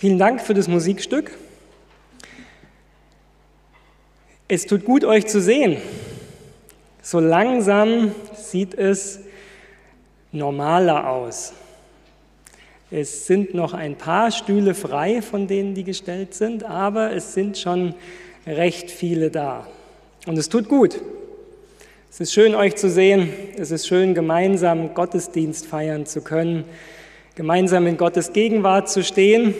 Vielen Dank für das Musikstück. Es tut gut, euch zu sehen. So langsam sieht es normaler aus. Es sind noch ein paar Stühle frei, von denen die gestellt sind, aber es sind schon recht viele da. Und es tut gut. Es ist schön, euch zu sehen. Es ist schön, gemeinsam Gottesdienst feiern zu können, gemeinsam in Gottes Gegenwart zu stehen.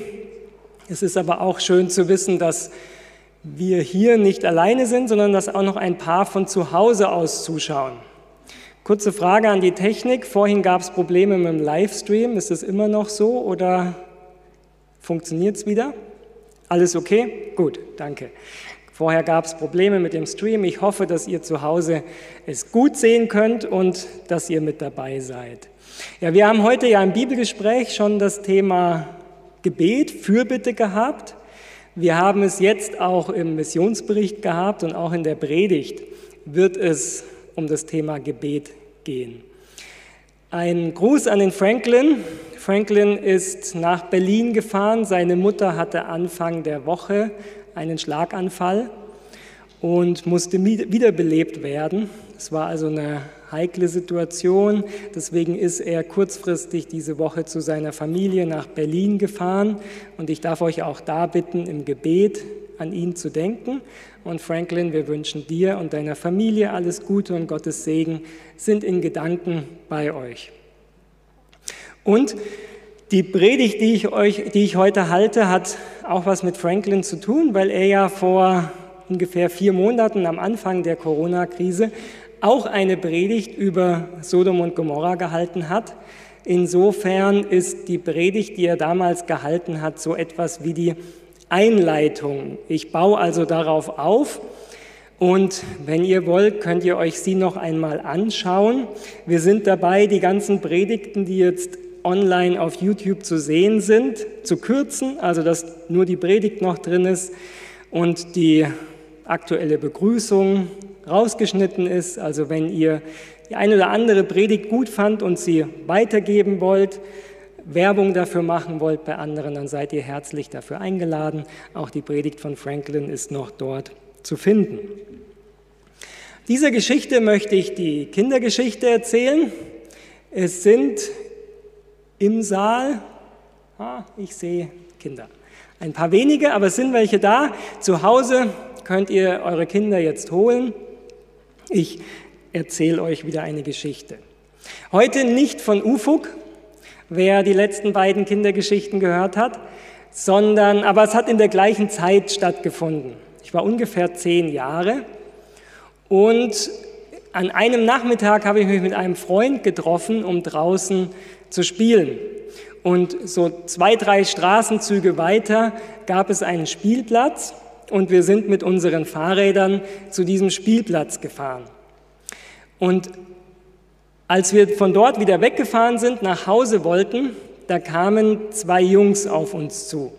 Es ist aber auch schön zu wissen, dass wir hier nicht alleine sind, sondern dass auch noch ein paar von zu Hause aus zuschauen. Kurze Frage an die Technik. Vorhin gab es Probleme mit dem Livestream. Ist es immer noch so oder funktioniert es wieder? Alles okay? Gut, danke. Vorher gab es Probleme mit dem Stream. Ich hoffe, dass ihr zu Hause es gut sehen könnt und dass ihr mit dabei seid. Ja, wir haben heute ja im Bibelgespräch schon das Thema Gebet, Fürbitte gehabt. Wir haben es jetzt auch im Missionsbericht gehabt und auch in der Predigt wird es um das Thema Gebet gehen. Ein Gruß an den Franklin. Franklin ist nach Berlin gefahren. Seine Mutter hatte Anfang der Woche einen Schlaganfall und musste wiederbelebt werden. Es war also eine heikle Situation. Deswegen ist er kurzfristig diese Woche zu seiner Familie nach Berlin gefahren. Und ich darf euch auch da bitten, im Gebet an ihn zu denken. Und Franklin, wir wünschen dir und deiner Familie alles Gute und Gottes Segen, sind in Gedanken bei euch. Und die Predigt, die ich, euch, die ich heute halte, hat auch was mit Franklin zu tun, weil er ja vor ungefähr vier Monaten am Anfang der Corona-Krise auch eine Predigt über Sodom und Gomorra gehalten hat. Insofern ist die Predigt, die er damals gehalten hat, so etwas wie die Einleitung. Ich baue also darauf auf und wenn ihr wollt, könnt ihr euch sie noch einmal anschauen. Wir sind dabei, die ganzen Predigten, die jetzt online auf YouTube zu sehen sind, zu kürzen, also dass nur die Predigt noch drin ist und die aktuelle Begrüßung rausgeschnitten ist. Also wenn ihr die eine oder andere Predigt gut fand und sie weitergeben wollt, Werbung dafür machen wollt bei anderen, dann seid ihr herzlich dafür eingeladen. Auch die Predigt von Franklin ist noch dort zu finden. Dieser Geschichte möchte ich die Kindergeschichte erzählen. Es sind im Saal, ah, ich sehe Kinder, ein paar wenige, aber es sind welche da. Zu Hause könnt ihr eure Kinder jetzt holen. Ich erzähle euch wieder eine Geschichte. Heute nicht von Ufuk, wer die letzten beiden Kindergeschichten gehört hat, sondern, aber es hat in der gleichen Zeit stattgefunden. Ich war ungefähr zehn Jahre und an einem Nachmittag habe ich mich mit einem Freund getroffen, um draußen zu spielen. Und so zwei, drei Straßenzüge weiter gab es einen Spielplatz und wir sind mit unseren Fahrrädern zu diesem Spielplatz gefahren. Und als wir von dort wieder weggefahren sind, nach Hause wollten, da kamen zwei Jungs auf uns zu.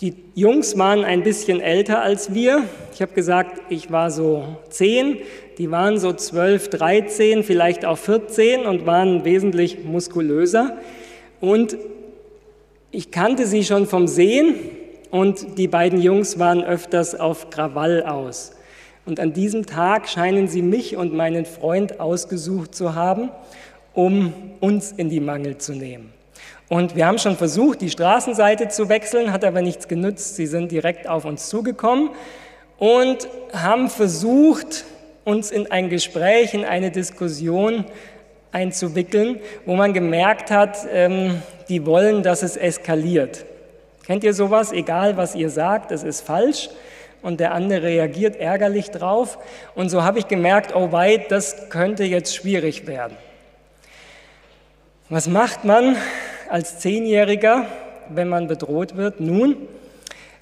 Die Jungs waren ein bisschen älter als wir. Ich habe gesagt, ich war so zehn, die waren so zwölf, dreizehn, vielleicht auch vierzehn und waren wesentlich muskulöser. Und ich kannte sie schon vom Sehen und die beiden Jungs waren öfters auf Krawall aus. Und an diesem Tag scheinen sie mich und meinen Freund ausgesucht zu haben, um uns in die Mangel zu nehmen. Und wir haben schon versucht, die Straßenseite zu wechseln, hat aber nichts genützt. Sie sind direkt auf uns zugekommen und haben versucht, uns in ein Gespräch, in eine Diskussion einzuwickeln, wo man gemerkt hat, ähm, die wollen, dass es eskaliert. Kennt ihr sowas? Egal, was ihr sagt, es ist falsch. Und der andere reagiert ärgerlich drauf. Und so habe ich gemerkt, oh weit, das könnte jetzt schwierig werden. Was macht man als Zehnjähriger, wenn man bedroht wird? Nun,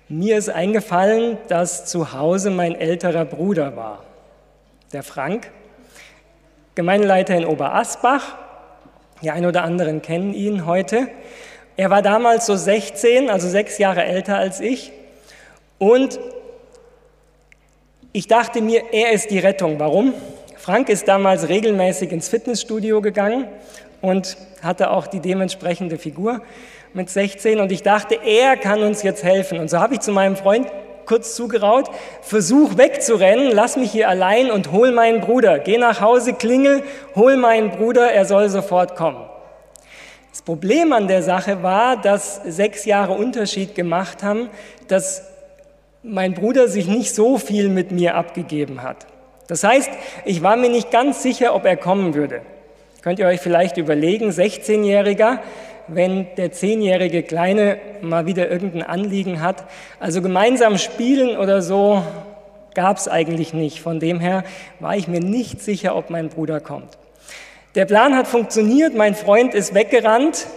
mir ist eingefallen, dass zu Hause mein älterer Bruder war, der Frank, Gemeindeleiter in Oberasbach. Die einen oder anderen kennen ihn heute. Er war damals so 16, also sechs Jahre älter als ich. Und ich dachte mir, er ist die Rettung. Warum? Frank ist damals regelmäßig ins Fitnessstudio gegangen und hatte auch die dementsprechende Figur. mit 16 und ich dachte, er kann uns jetzt helfen. Und so habe ich zu meinem Freund kurz zugeraut, versuch wegzurennen, lass mich hier allein und hol meinen Bruder. Geh nach Hause, klingel, hol meinen Bruder, er soll sofort kommen. Das Problem an der Sache war, dass sechs Jahre Unterschied gemacht haben, dass mein Bruder sich nicht so viel mit mir abgegeben hat. Das heißt, ich war mir nicht ganz sicher, ob er kommen würde. Könnt ihr euch vielleicht überlegen, 16-Jähriger, wenn der 10-jährige Kleine mal wieder irgendein Anliegen hat. Also gemeinsam spielen oder so gab es eigentlich nicht. Von dem her war ich mir nicht sicher, ob mein Bruder kommt. Der Plan hat funktioniert, mein Freund ist weggerannt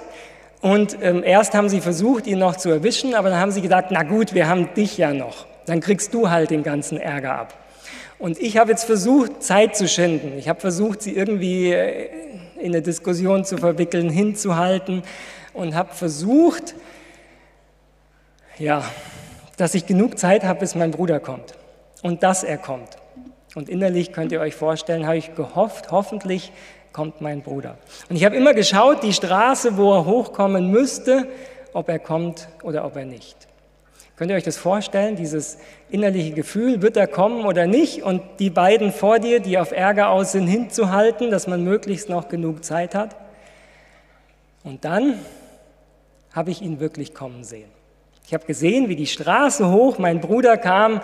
und ähm, erst haben sie versucht, ihn noch zu erwischen, aber dann haben sie gedacht, na gut, wir haben dich ja noch, dann kriegst du halt den ganzen Ärger ab. Und ich habe jetzt versucht, Zeit zu schinden. Ich habe versucht, sie irgendwie äh, in eine Diskussion zu verwickeln, hinzuhalten und habe versucht, ja, dass ich genug Zeit habe, bis mein Bruder kommt und dass er kommt. Und innerlich könnt ihr euch vorstellen, habe ich gehofft, hoffentlich kommt mein Bruder. Und ich habe immer geschaut, die Straße, wo er hochkommen müsste, ob er kommt oder ob er nicht. Könnt ihr euch das vorstellen, dieses innerliche Gefühl, wird er kommen oder nicht? Und die beiden vor dir, die auf Ärger aus sind, hinzuhalten, dass man möglichst noch genug Zeit hat. Und dann habe ich ihn wirklich kommen sehen. Ich habe gesehen, wie die Straße hoch, mein Bruder kam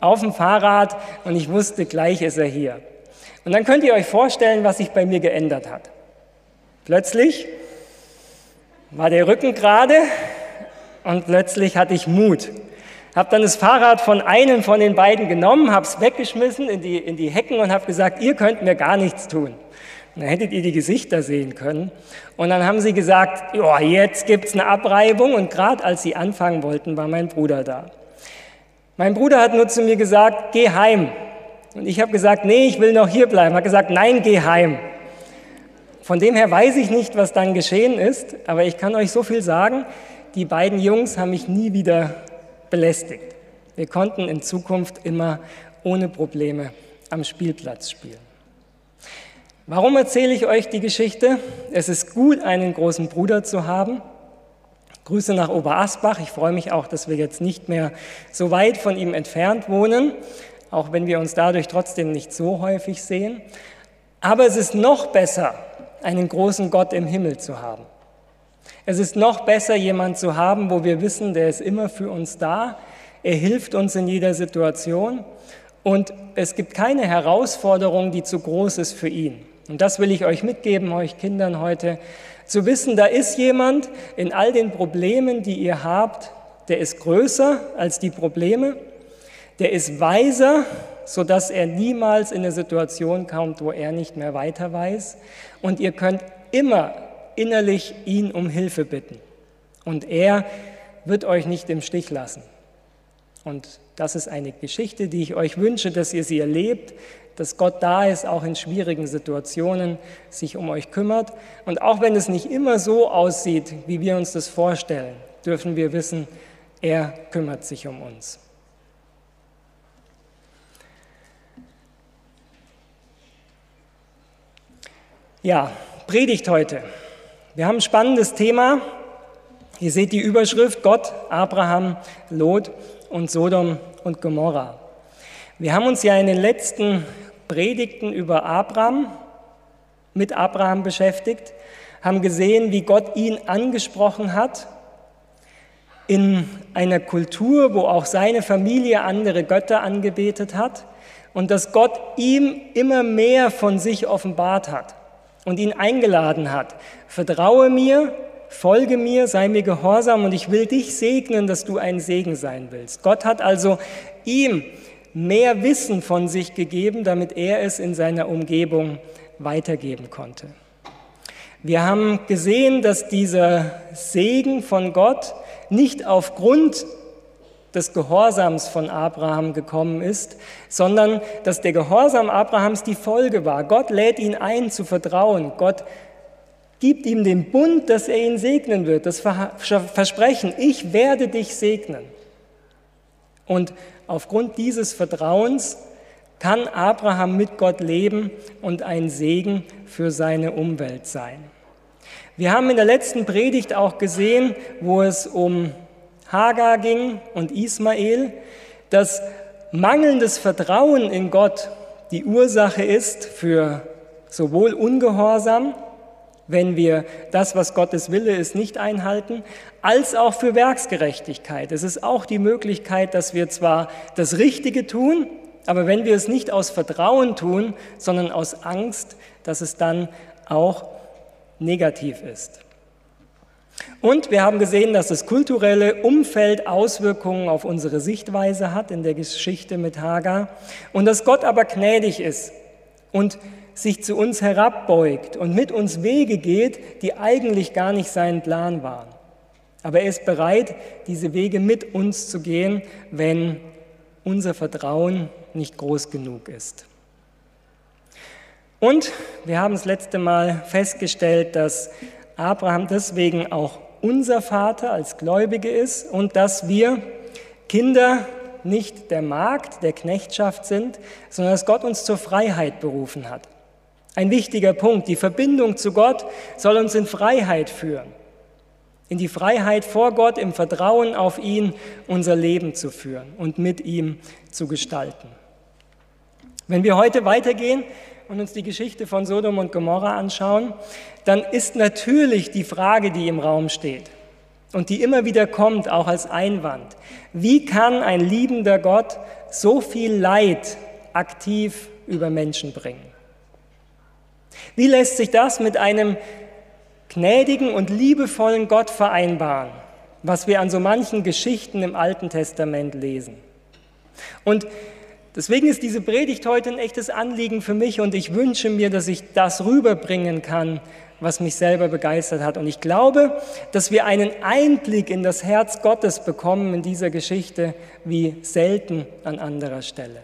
auf dem Fahrrad und ich wusste, gleich ist er hier. Und dann könnt ihr euch vorstellen, was sich bei mir geändert hat. Plötzlich war der Rücken gerade und plötzlich hatte ich Mut. Habe dann das Fahrrad von einem von den beiden genommen, habe es weggeschmissen in die, in die Hecken und habe gesagt, ihr könnt mir gar nichts tun. Und dann hättet ihr die Gesichter sehen können. Und dann haben sie gesagt, ja, jetzt gibt's eine Abreibung. Und gerade als sie anfangen wollten, war mein Bruder da. Mein Bruder hat nur zu mir gesagt, geh heim. Und ich habe gesagt, nee, ich will noch hier bleiben. Hat gesagt, nein, geh heim. Von dem her weiß ich nicht, was dann geschehen ist, aber ich kann euch so viel sagen, die beiden Jungs haben mich nie wieder belästigt. Wir konnten in Zukunft immer ohne Probleme am Spielplatz spielen. Warum erzähle ich euch die Geschichte? Es ist gut, einen großen Bruder zu haben. Grüße nach Oberasbach. Ich freue mich auch, dass wir jetzt nicht mehr so weit von ihm entfernt wohnen, auch wenn wir uns dadurch trotzdem nicht so häufig sehen. Aber es ist noch besser, einen großen Gott im Himmel zu haben. Es ist noch besser, jemand zu haben, wo wir wissen, der ist immer für uns da. Er hilft uns in jeder Situation und es gibt keine Herausforderung, die zu groß ist für ihn. Und das will ich euch mitgeben, euch Kindern heute, zu wissen, da ist jemand in all den Problemen, die ihr habt, der ist größer als die Probleme, der ist weiser, sodass er niemals in eine Situation kommt, wo er nicht mehr weiter weiß. Und ihr könnt immer innerlich ihn um Hilfe bitten. Und er wird euch nicht im Stich lassen. Und das ist eine Geschichte, die ich euch wünsche, dass ihr sie erlebt, dass Gott da ist, auch in schwierigen Situationen, sich um euch kümmert. Und auch wenn es nicht immer so aussieht, wie wir uns das vorstellen, dürfen wir wissen, er kümmert sich um uns. Ja, Predigt heute. Wir haben ein spannendes Thema. Ihr seht die Überschrift Gott, Abraham, Lot und Sodom und Gomorra. Wir haben uns ja in den letzten Predigten über Abraham, mit Abraham beschäftigt, haben gesehen, wie Gott ihn angesprochen hat in einer Kultur, wo auch seine Familie andere Götter angebetet hat und dass Gott ihm immer mehr von sich offenbart hat und ihn eingeladen hat. Vertraue mir, folge mir, sei mir gehorsam und ich will dich segnen, dass du ein Segen sein willst. Gott hat also ihm mehr Wissen von sich gegeben, damit er es in seiner Umgebung weitergeben konnte. Wir haben gesehen, dass dieser Segen von Gott nicht aufgrund des Gehorsams von Abraham gekommen ist, sondern dass der Gehorsam Abrahams die Folge war. Gott lädt ihn ein zu vertrauen. Gott gibt ihm den Bund, dass er ihn segnen wird, das Versprechen, ich werde dich segnen. Und aufgrund dieses Vertrauens kann Abraham mit Gott leben und ein Segen für seine Umwelt sein. Wir haben in der letzten Predigt auch gesehen, wo es um Hagar ging und Ismael, dass mangelndes Vertrauen in Gott die Ursache ist für sowohl Ungehorsam, wenn wir das, was Gottes Wille ist, nicht einhalten, als auch für Werksgerechtigkeit. Es ist auch die Möglichkeit, dass wir zwar das Richtige tun, aber wenn wir es nicht aus Vertrauen tun, sondern aus Angst, dass es dann auch negativ ist. Und wir haben gesehen, dass das kulturelle Umfeld Auswirkungen auf unsere Sichtweise hat in der Geschichte mit Hagar und dass Gott aber gnädig ist und sich zu uns herabbeugt und mit uns Wege geht, die eigentlich gar nicht sein Plan waren. Aber er ist bereit, diese Wege mit uns zu gehen, wenn unser Vertrauen nicht groß genug ist. Und wir haben das letzte Mal festgestellt, dass Abraham deswegen auch unser Vater als Gläubige ist und dass wir Kinder nicht der Magd, der Knechtschaft sind, sondern dass Gott uns zur Freiheit berufen hat. Ein wichtiger Punkt, die Verbindung zu Gott soll uns in Freiheit führen. In die Freiheit vor Gott, im Vertrauen auf ihn unser Leben zu führen und mit ihm zu gestalten. Wenn wir heute weitergehen und uns die Geschichte von Sodom und Gomorra anschauen, dann ist natürlich die Frage, die im Raum steht und die immer wieder kommt, auch als Einwand, wie kann ein liebender Gott so viel Leid aktiv über Menschen bringen? Wie lässt sich das mit einem gnädigen und liebevollen Gott vereinbaren, was wir an so manchen Geschichten im Alten Testament lesen? Und deswegen ist diese Predigt heute ein echtes Anliegen für mich und ich wünsche mir, dass ich das rüberbringen kann, was mich selber begeistert hat. Und ich glaube, dass wir einen Einblick in das Herz Gottes bekommen in dieser Geschichte wie selten an anderer Stelle.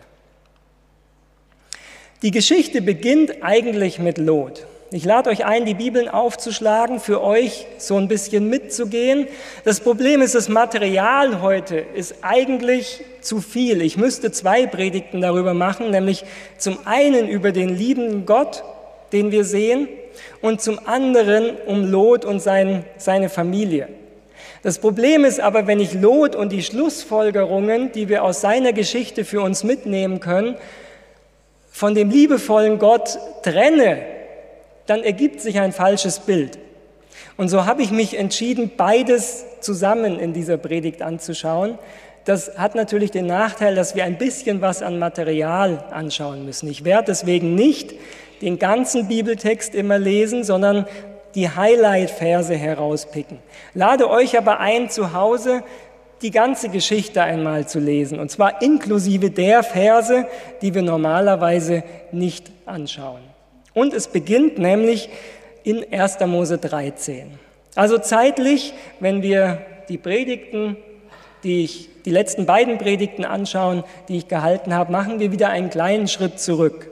Die Geschichte beginnt eigentlich mit Lot. Ich lade euch ein, die Bibeln aufzuschlagen, für euch so ein bisschen mitzugehen. Das Problem ist, das Material heute ist eigentlich zu viel. Ich müsste zwei Predigten darüber machen, nämlich zum einen über den liebenden Gott, den wir sehen, und zum anderen um Lot und sein, seine Familie. Das Problem ist aber, wenn ich Lot und die Schlussfolgerungen, die wir aus seiner Geschichte für uns mitnehmen können, von dem liebevollen Gott trenne, dann ergibt sich ein falsches Bild. Und so habe ich mich entschieden, beides zusammen in dieser Predigt anzuschauen. Das hat natürlich den Nachteil, dass wir ein bisschen was an Material anschauen müssen. Ich werde deswegen nicht den ganzen Bibeltext immer lesen, sondern die Highlight-Verse herauspicken. Lade euch aber ein, zu Hause die ganze Geschichte einmal zu lesen, und zwar inklusive der Verse, die wir normalerweise nicht anschauen. Und es beginnt nämlich in 1. Mose 13. Also zeitlich, wenn wir die Predigten, die ich, die letzten beiden Predigten anschauen, die ich gehalten habe, machen wir wieder einen kleinen Schritt zurück.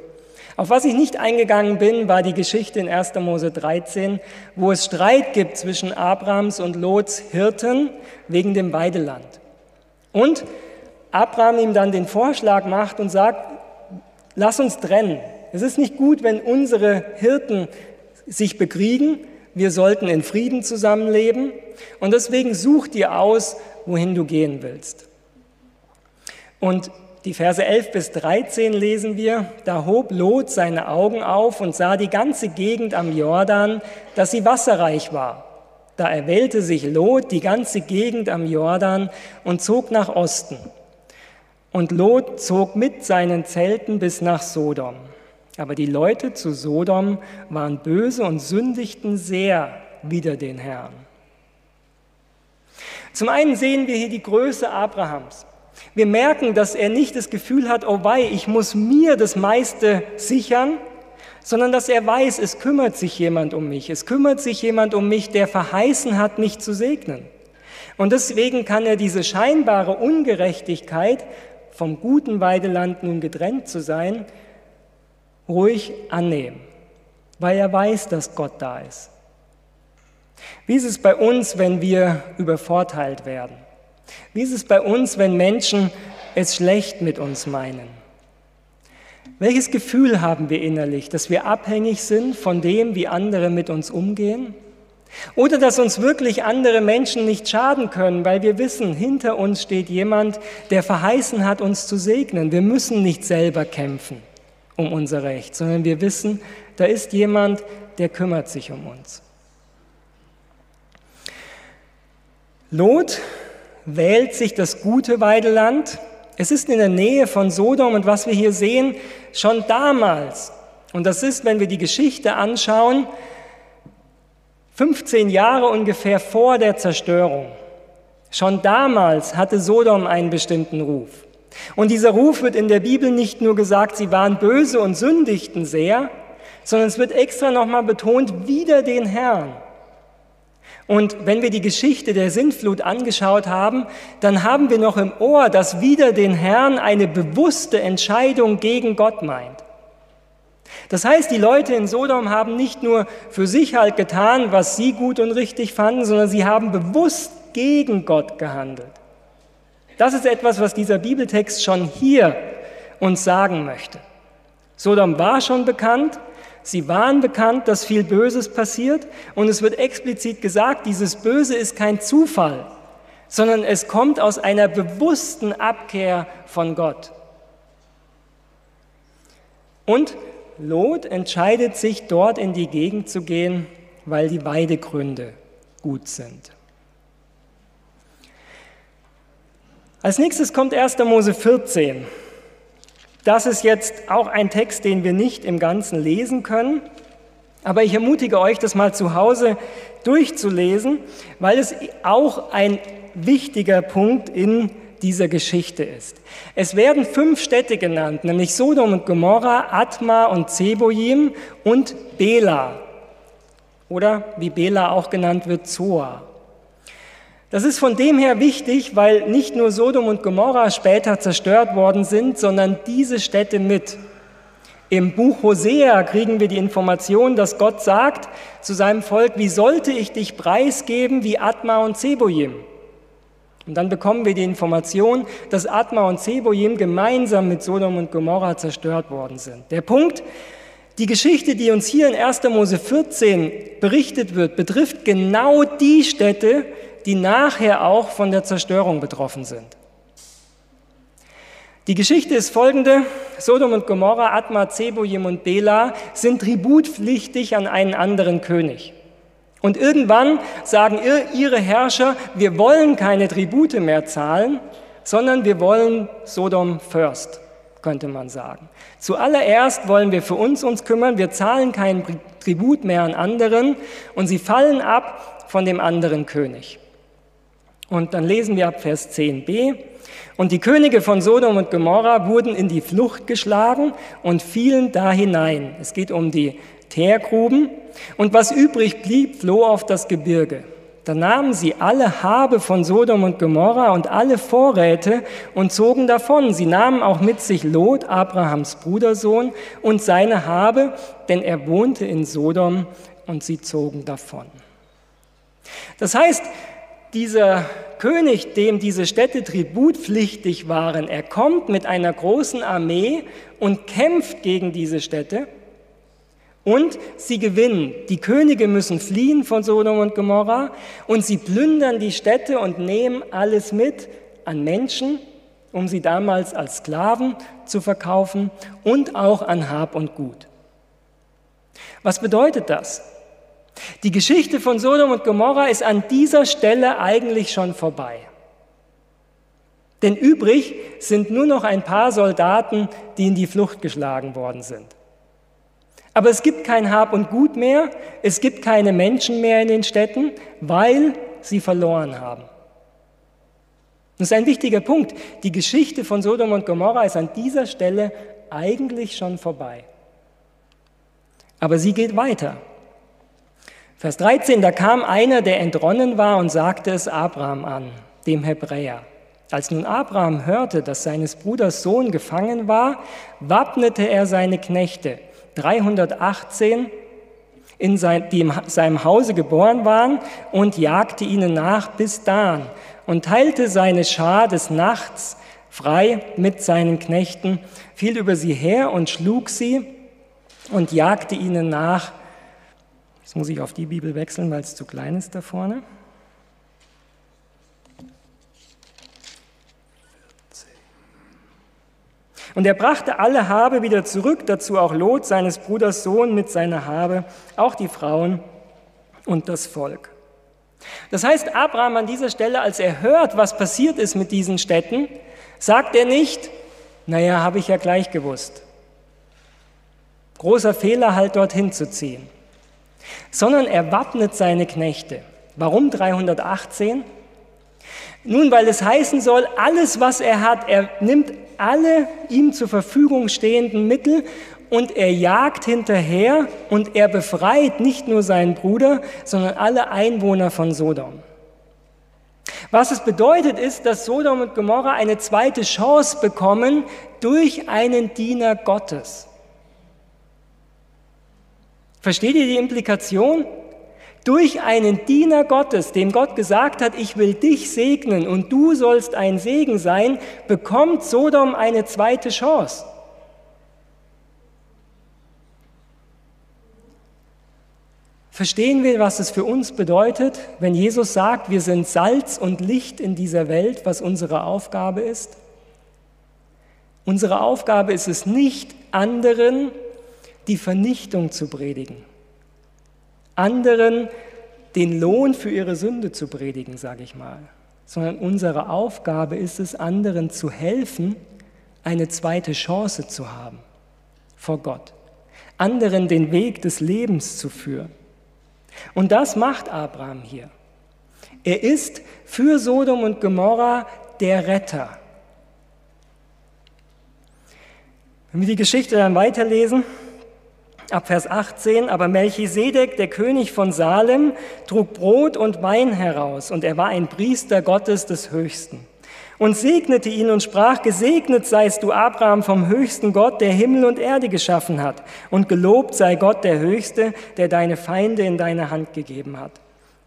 Auf was ich nicht eingegangen bin, war die Geschichte in 1. Mose 13, wo es Streit gibt zwischen Abrams und Lots Hirten wegen dem Weideland. Und Abraham ihm dann den Vorschlag macht und sagt, lass uns trennen. Es ist nicht gut, wenn unsere Hirten sich bekriegen. Wir sollten in Frieden zusammenleben. Und deswegen such dir aus, wohin du gehen willst. Und die Verse 11 bis 13 lesen wir, da hob Lot seine Augen auf und sah die ganze Gegend am Jordan, dass sie wasserreich war. Da erwählte sich Lot die ganze Gegend am Jordan und zog nach Osten. Und Lot zog mit seinen Zelten bis nach Sodom. Aber die Leute zu Sodom waren böse und sündigten sehr wider den Herrn. Zum einen sehen wir hier die Größe Abrahams. Wir merken, dass er nicht das Gefühl hat, oh wei, ich muss mir das meiste sichern, sondern dass er weiß, es kümmert sich jemand um mich. Es kümmert sich jemand um mich, der verheißen hat, mich zu segnen. Und deswegen kann er diese scheinbare Ungerechtigkeit, vom guten Weideland nun getrennt zu sein, ruhig annehmen, weil er weiß, dass Gott da ist. Wie ist es bei uns, wenn wir übervorteilt werden? Wie ist es bei uns, wenn Menschen es schlecht mit uns meinen? Welches Gefühl haben wir innerlich, dass wir abhängig sind von dem, wie andere mit uns umgehen? Oder dass uns wirklich andere Menschen nicht schaden können, weil wir wissen, hinter uns steht jemand, der verheißen hat, uns zu segnen. Wir müssen nicht selber kämpfen um unser Recht, sondern wir wissen, da ist jemand, der kümmert sich um uns. Lot wählt sich das gute Weideland. Es ist in der Nähe von Sodom und was wir hier sehen, schon damals, und das ist, wenn wir die Geschichte anschauen, 15 Jahre ungefähr vor der Zerstörung. Schon damals hatte Sodom einen bestimmten Ruf. Und dieser Ruf wird in der Bibel nicht nur gesagt, sie waren böse und sündigten sehr, sondern es wird extra nochmal betont, wider den Herrn. Und wenn wir die Geschichte der Sintflut angeschaut haben, dann haben wir noch im Ohr, dass wider den Herrn eine bewusste Entscheidung gegen Gott meint. Das heißt, die Leute in Sodom haben nicht nur für sich halt getan, was sie gut und richtig fanden, sondern sie haben bewusst gegen Gott gehandelt. Das ist etwas, was dieser Bibeltext schon hier uns sagen möchte. Sodom war schon bekannt, sie waren bekannt, dass viel Böses passiert und es wird explizit gesagt, dieses Böse ist kein Zufall, sondern es kommt aus einer bewussten Abkehr von Gott. Und Lot entscheidet sich, dort in die Gegend zu gehen, weil die Weidegründe gut sind. Als nächstes kommt 1. Mose 14. Das ist jetzt auch ein Text, den wir nicht im Ganzen lesen können, aber ich ermutige euch, das mal zu Hause durchzulesen, weil es auch ein wichtiger Punkt in dieser Geschichte ist. Es werden fünf Städte genannt, nämlich Sodom und Gomorra, Atma und Zeboim und Bela. Oder wie Bela auch genannt wird, Zoa. Das ist von dem her wichtig, weil nicht nur Sodom und Gomorra später zerstört worden sind, sondern diese Städte mit. Im Buch Hosea kriegen wir die Information, dass Gott sagt zu seinem Volk, wie sollte ich dich preisgeben wie Atma und Zeboim? Und dann bekommen wir die Information, dass Atma und Zeboim gemeinsam mit Sodom und Gomorra zerstört worden sind. Der Punkt, die Geschichte, die uns hier in 1. Mose 14 berichtet wird, betrifft genau die Städte, die nachher auch von der Zerstörung betroffen sind. Die Geschichte ist folgende. Sodom und Gomorra, Atma, Zeboim und Bela sind tributpflichtig an einen anderen König. Und irgendwann sagen ihre Herrscher, wir wollen keine Tribute mehr zahlen, sondern wir wollen Sodom first, könnte man sagen. Zuallererst wollen wir für uns uns kümmern, wir zahlen keinen Tribut mehr an anderen und sie fallen ab von dem anderen König. Und dann lesen wir ab Vers 10b. Und die Könige von Sodom und Gomorra wurden in die Flucht geschlagen und fielen da hinein. Es geht um die Teergruben. Und was übrig blieb, floh auf das Gebirge. Da nahmen sie alle Habe von Sodom und Gomorra und alle Vorräte und zogen davon. Sie nahmen auch mit sich Lot, Abrahams Brudersohn, und seine Habe, denn er wohnte in Sodom und sie zogen davon. Das heißt, dieser König, dem diese Städte tributpflichtig waren, er kommt mit einer großen Armee und kämpft gegen diese Städte und sie gewinnen. Die Könige müssen fliehen von Sodom und Gomorra und sie plündern die Städte und nehmen alles mit an Menschen, um sie damals als Sklaven zu verkaufen und auch an Hab und Gut. Was bedeutet das? Die Geschichte von Sodom und Gomorra ist an dieser Stelle eigentlich schon vorbei. Denn übrig sind nur noch ein paar Soldaten, die in die Flucht geschlagen worden sind. Aber es gibt kein Hab und Gut mehr, es gibt keine Menschen mehr in den Städten, weil sie verloren haben. Das ist ein wichtiger Punkt. Die Geschichte von Sodom und Gomorra ist an dieser Stelle eigentlich schon vorbei. Aber sie geht weiter. Vers 13, da kam einer, der entronnen war und sagte es Abraham an, dem Hebräer. Als nun Abraham hörte, dass seines Bruders Sohn gefangen war, wappnete er seine Knechte, 318, in sein, die in seinem Hause geboren waren, und jagte ihnen nach bis Dan und teilte seine Schar des Nachts frei mit seinen Knechten, fiel über sie her und schlug sie und jagte ihnen nach Jetzt muss ich auf die Bibel wechseln, weil es zu klein ist da vorne. Und er brachte alle Habe wieder zurück, dazu auch Lot, seines Bruders Sohn, mit seiner Habe, auch die Frauen und das Volk. Das heißt, Abraham an dieser Stelle, als er hört, was passiert ist mit diesen Städten, sagt er nicht, naja, habe ich ja gleich gewusst. Großer Fehler, halt dorthin zu ziehen. Sondern er wappnet seine Knechte. Warum 318? Nun, weil es heißen soll, alles, was er hat, er nimmt alle ihm zur Verfügung stehenden Mittel und er jagt hinterher und er befreit nicht nur seinen Bruder, sondern alle Einwohner von Sodom. Was es bedeutet ist, dass Sodom und Gomorra eine zweite Chance bekommen durch einen Diener Gottes. Versteht ihr die Implikation? durch einen Diener Gottes, dem Gott gesagt hat, ich will dich segnen und du sollst ein Segen sein, bekommt Sodom eine zweite Chance. Verstehen wir, was es für uns bedeutet, wenn Jesus sagt, wir sind Salz und Licht in dieser Welt, was unsere Aufgabe ist? Unsere Aufgabe ist es nicht, anderen die Vernichtung zu predigen anderen den Lohn für ihre Sünde zu predigen, sage ich mal, sondern unsere Aufgabe ist es, anderen zu helfen, eine zweite Chance zu haben vor Gott, anderen den Weg des Lebens zu führen. Und das macht Abraham hier. Er ist für Sodom und Gomorra der Retter. Wenn wir die Geschichte dann weiterlesen, Ab Vers 18, aber Melchisedek, der König von Salem, trug Brot und Wein heraus und er war ein Priester Gottes des Höchsten und segnete ihn und sprach, gesegnet seist du Abraham vom höchsten Gott, der Himmel und Erde geschaffen hat und gelobt sei Gott der Höchste, der deine Feinde in deine Hand gegeben hat.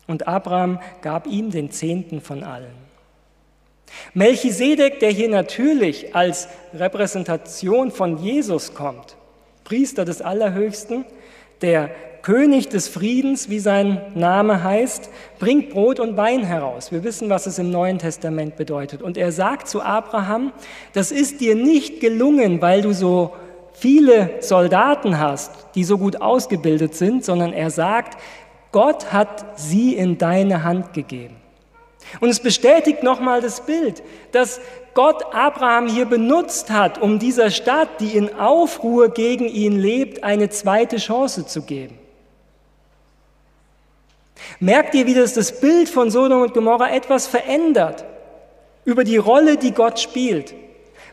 Und Abraham gab ihm den Zehnten von allen. Melchisedek, der hier natürlich als Repräsentation von Jesus kommt, Priester des Allerhöchsten, der König des Friedens, wie sein Name heißt, bringt Brot und Wein heraus. Wir wissen, was es im Neuen Testament bedeutet. Und er sagt zu Abraham, das ist dir nicht gelungen, weil du so viele Soldaten hast, die so gut ausgebildet sind, sondern er sagt, Gott hat sie in deine Hand gegeben. Und es bestätigt nochmal das Bild, dass Gott Abraham hier benutzt hat, um dieser Stadt, die in Aufruhr gegen ihn lebt, eine zweite Chance zu geben. Merkt ihr, wie das das Bild von Sodom und Gomorra etwas verändert über die Rolle, die Gott spielt?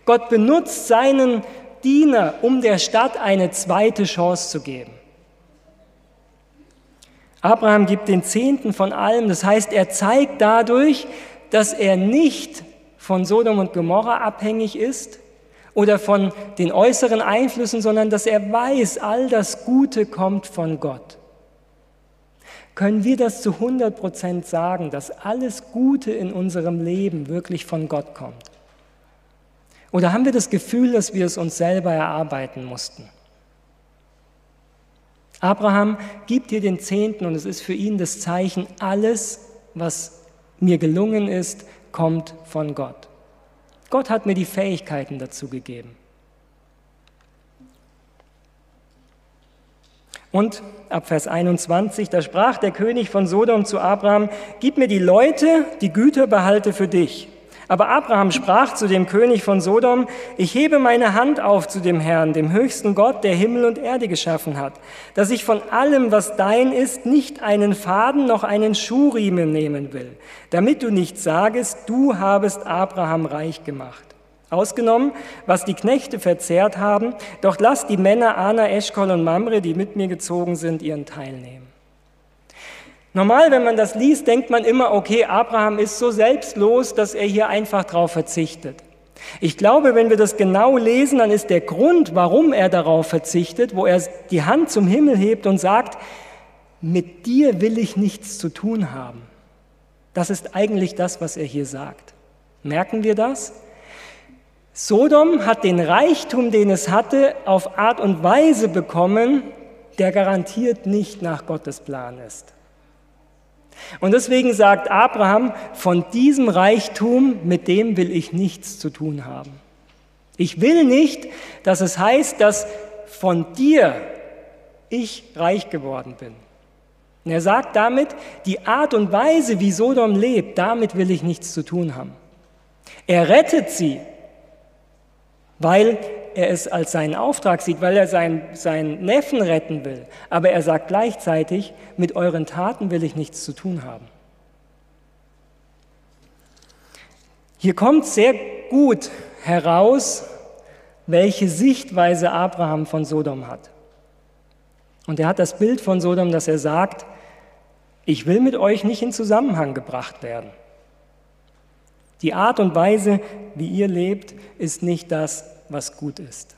Gott benutzt seinen Diener, um der Stadt eine zweite Chance zu geben. Abraham gibt den Zehnten von allem, das heißt, er zeigt dadurch, dass er nicht von Sodom und Gomorra abhängig ist oder von den äußeren Einflüssen, sondern dass er weiß, all das Gute kommt von Gott. Können wir das zu 100 Prozent sagen, dass alles Gute in unserem Leben wirklich von Gott kommt? Oder haben wir das Gefühl, dass wir es uns selber erarbeiten mussten? Abraham gibt hier den Zehnten und es ist für ihn das Zeichen, alles, was mir gelungen ist, kommt von Gott. Gott hat mir die Fähigkeiten dazu gegeben. Und ab Vers 21, da sprach der König von Sodom zu Abraham, gib mir die Leute, die Güter behalte für dich. Aber Abraham sprach zu dem König von Sodom, ich hebe meine Hand auf zu dem Herrn, dem höchsten Gott, der Himmel und Erde geschaffen hat, dass ich von allem, was dein ist, nicht einen Faden noch einen Schuhriemen nehmen will, damit du nicht sagest, du habest Abraham reich gemacht. Ausgenommen, was die Knechte verzehrt haben, doch lass die Männer Ana, Eschkol und Mamre, die mit mir gezogen sind, ihren Teil nehmen. Normal, wenn man das liest, denkt man immer, okay, Abraham ist so selbstlos, dass er hier einfach darauf verzichtet. Ich glaube, wenn wir das genau lesen, dann ist der Grund, warum er darauf verzichtet, wo er die Hand zum Himmel hebt und sagt, mit dir will ich nichts zu tun haben. Das ist eigentlich das, was er hier sagt. Merken wir das? Sodom hat den Reichtum, den es hatte, auf Art und Weise bekommen, der garantiert nicht nach Gottes Plan ist. Und deswegen sagt Abraham, von diesem Reichtum, mit dem will ich nichts zu tun haben. Ich will nicht, dass es heißt, dass von dir ich reich geworden bin. Und er sagt damit, die Art und Weise, wie Sodom lebt, damit will ich nichts zu tun haben. Er rettet sie, weil er es als seinen Auftrag sieht, weil er seinen, seinen Neffen retten will. Aber er sagt gleichzeitig, mit euren Taten will ich nichts zu tun haben. Hier kommt sehr gut heraus, welche Sichtweise Abraham von Sodom hat. Und er hat das Bild von Sodom, dass er sagt, ich will mit euch nicht in Zusammenhang gebracht werden. Die Art und Weise, wie ihr lebt, ist nicht das, was gut ist.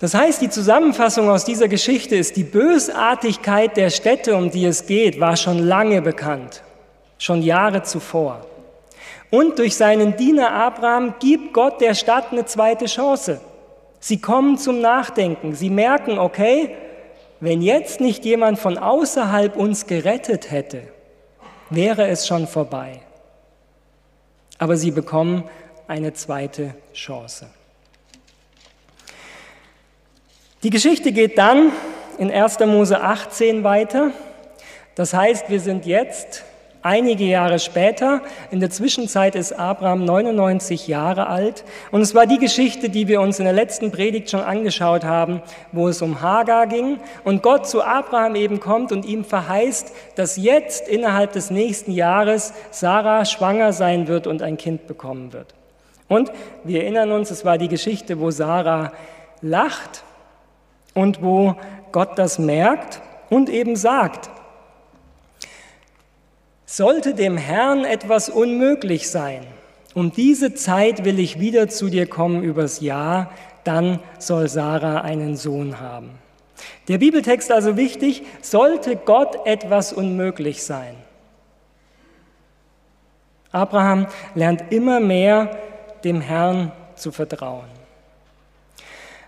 Das heißt, die Zusammenfassung aus dieser Geschichte ist, die Bösartigkeit der Städte, um die es geht, war schon lange bekannt, schon Jahre zuvor. Und durch seinen Diener Abraham gibt Gott der Stadt eine zweite Chance. Sie kommen zum Nachdenken. Sie merken, okay, wenn jetzt nicht jemand von außerhalb uns gerettet hätte, wäre es schon vorbei. Aber sie bekommen eine zweite Chance. Die Geschichte geht dann in 1. Mose 18 weiter. Das heißt, wir sind jetzt einige Jahre später. In der Zwischenzeit ist Abraham 99 Jahre alt. Und es war die Geschichte, die wir uns in der letzten Predigt schon angeschaut haben, wo es um Hagar ging und Gott zu Abraham eben kommt und ihm verheißt, dass jetzt innerhalb des nächsten Jahres Sarah schwanger sein wird und ein Kind bekommen wird. Und wir erinnern uns, es war die Geschichte, wo Sarah lacht und wo Gott das merkt und eben sagt, sollte dem Herrn etwas unmöglich sein, um diese Zeit will ich wieder zu dir kommen übers Jahr, dann soll Sarah einen Sohn haben. Der Bibeltext also wichtig, sollte Gott etwas unmöglich sein. Abraham lernt immer mehr dem Herrn zu vertrauen.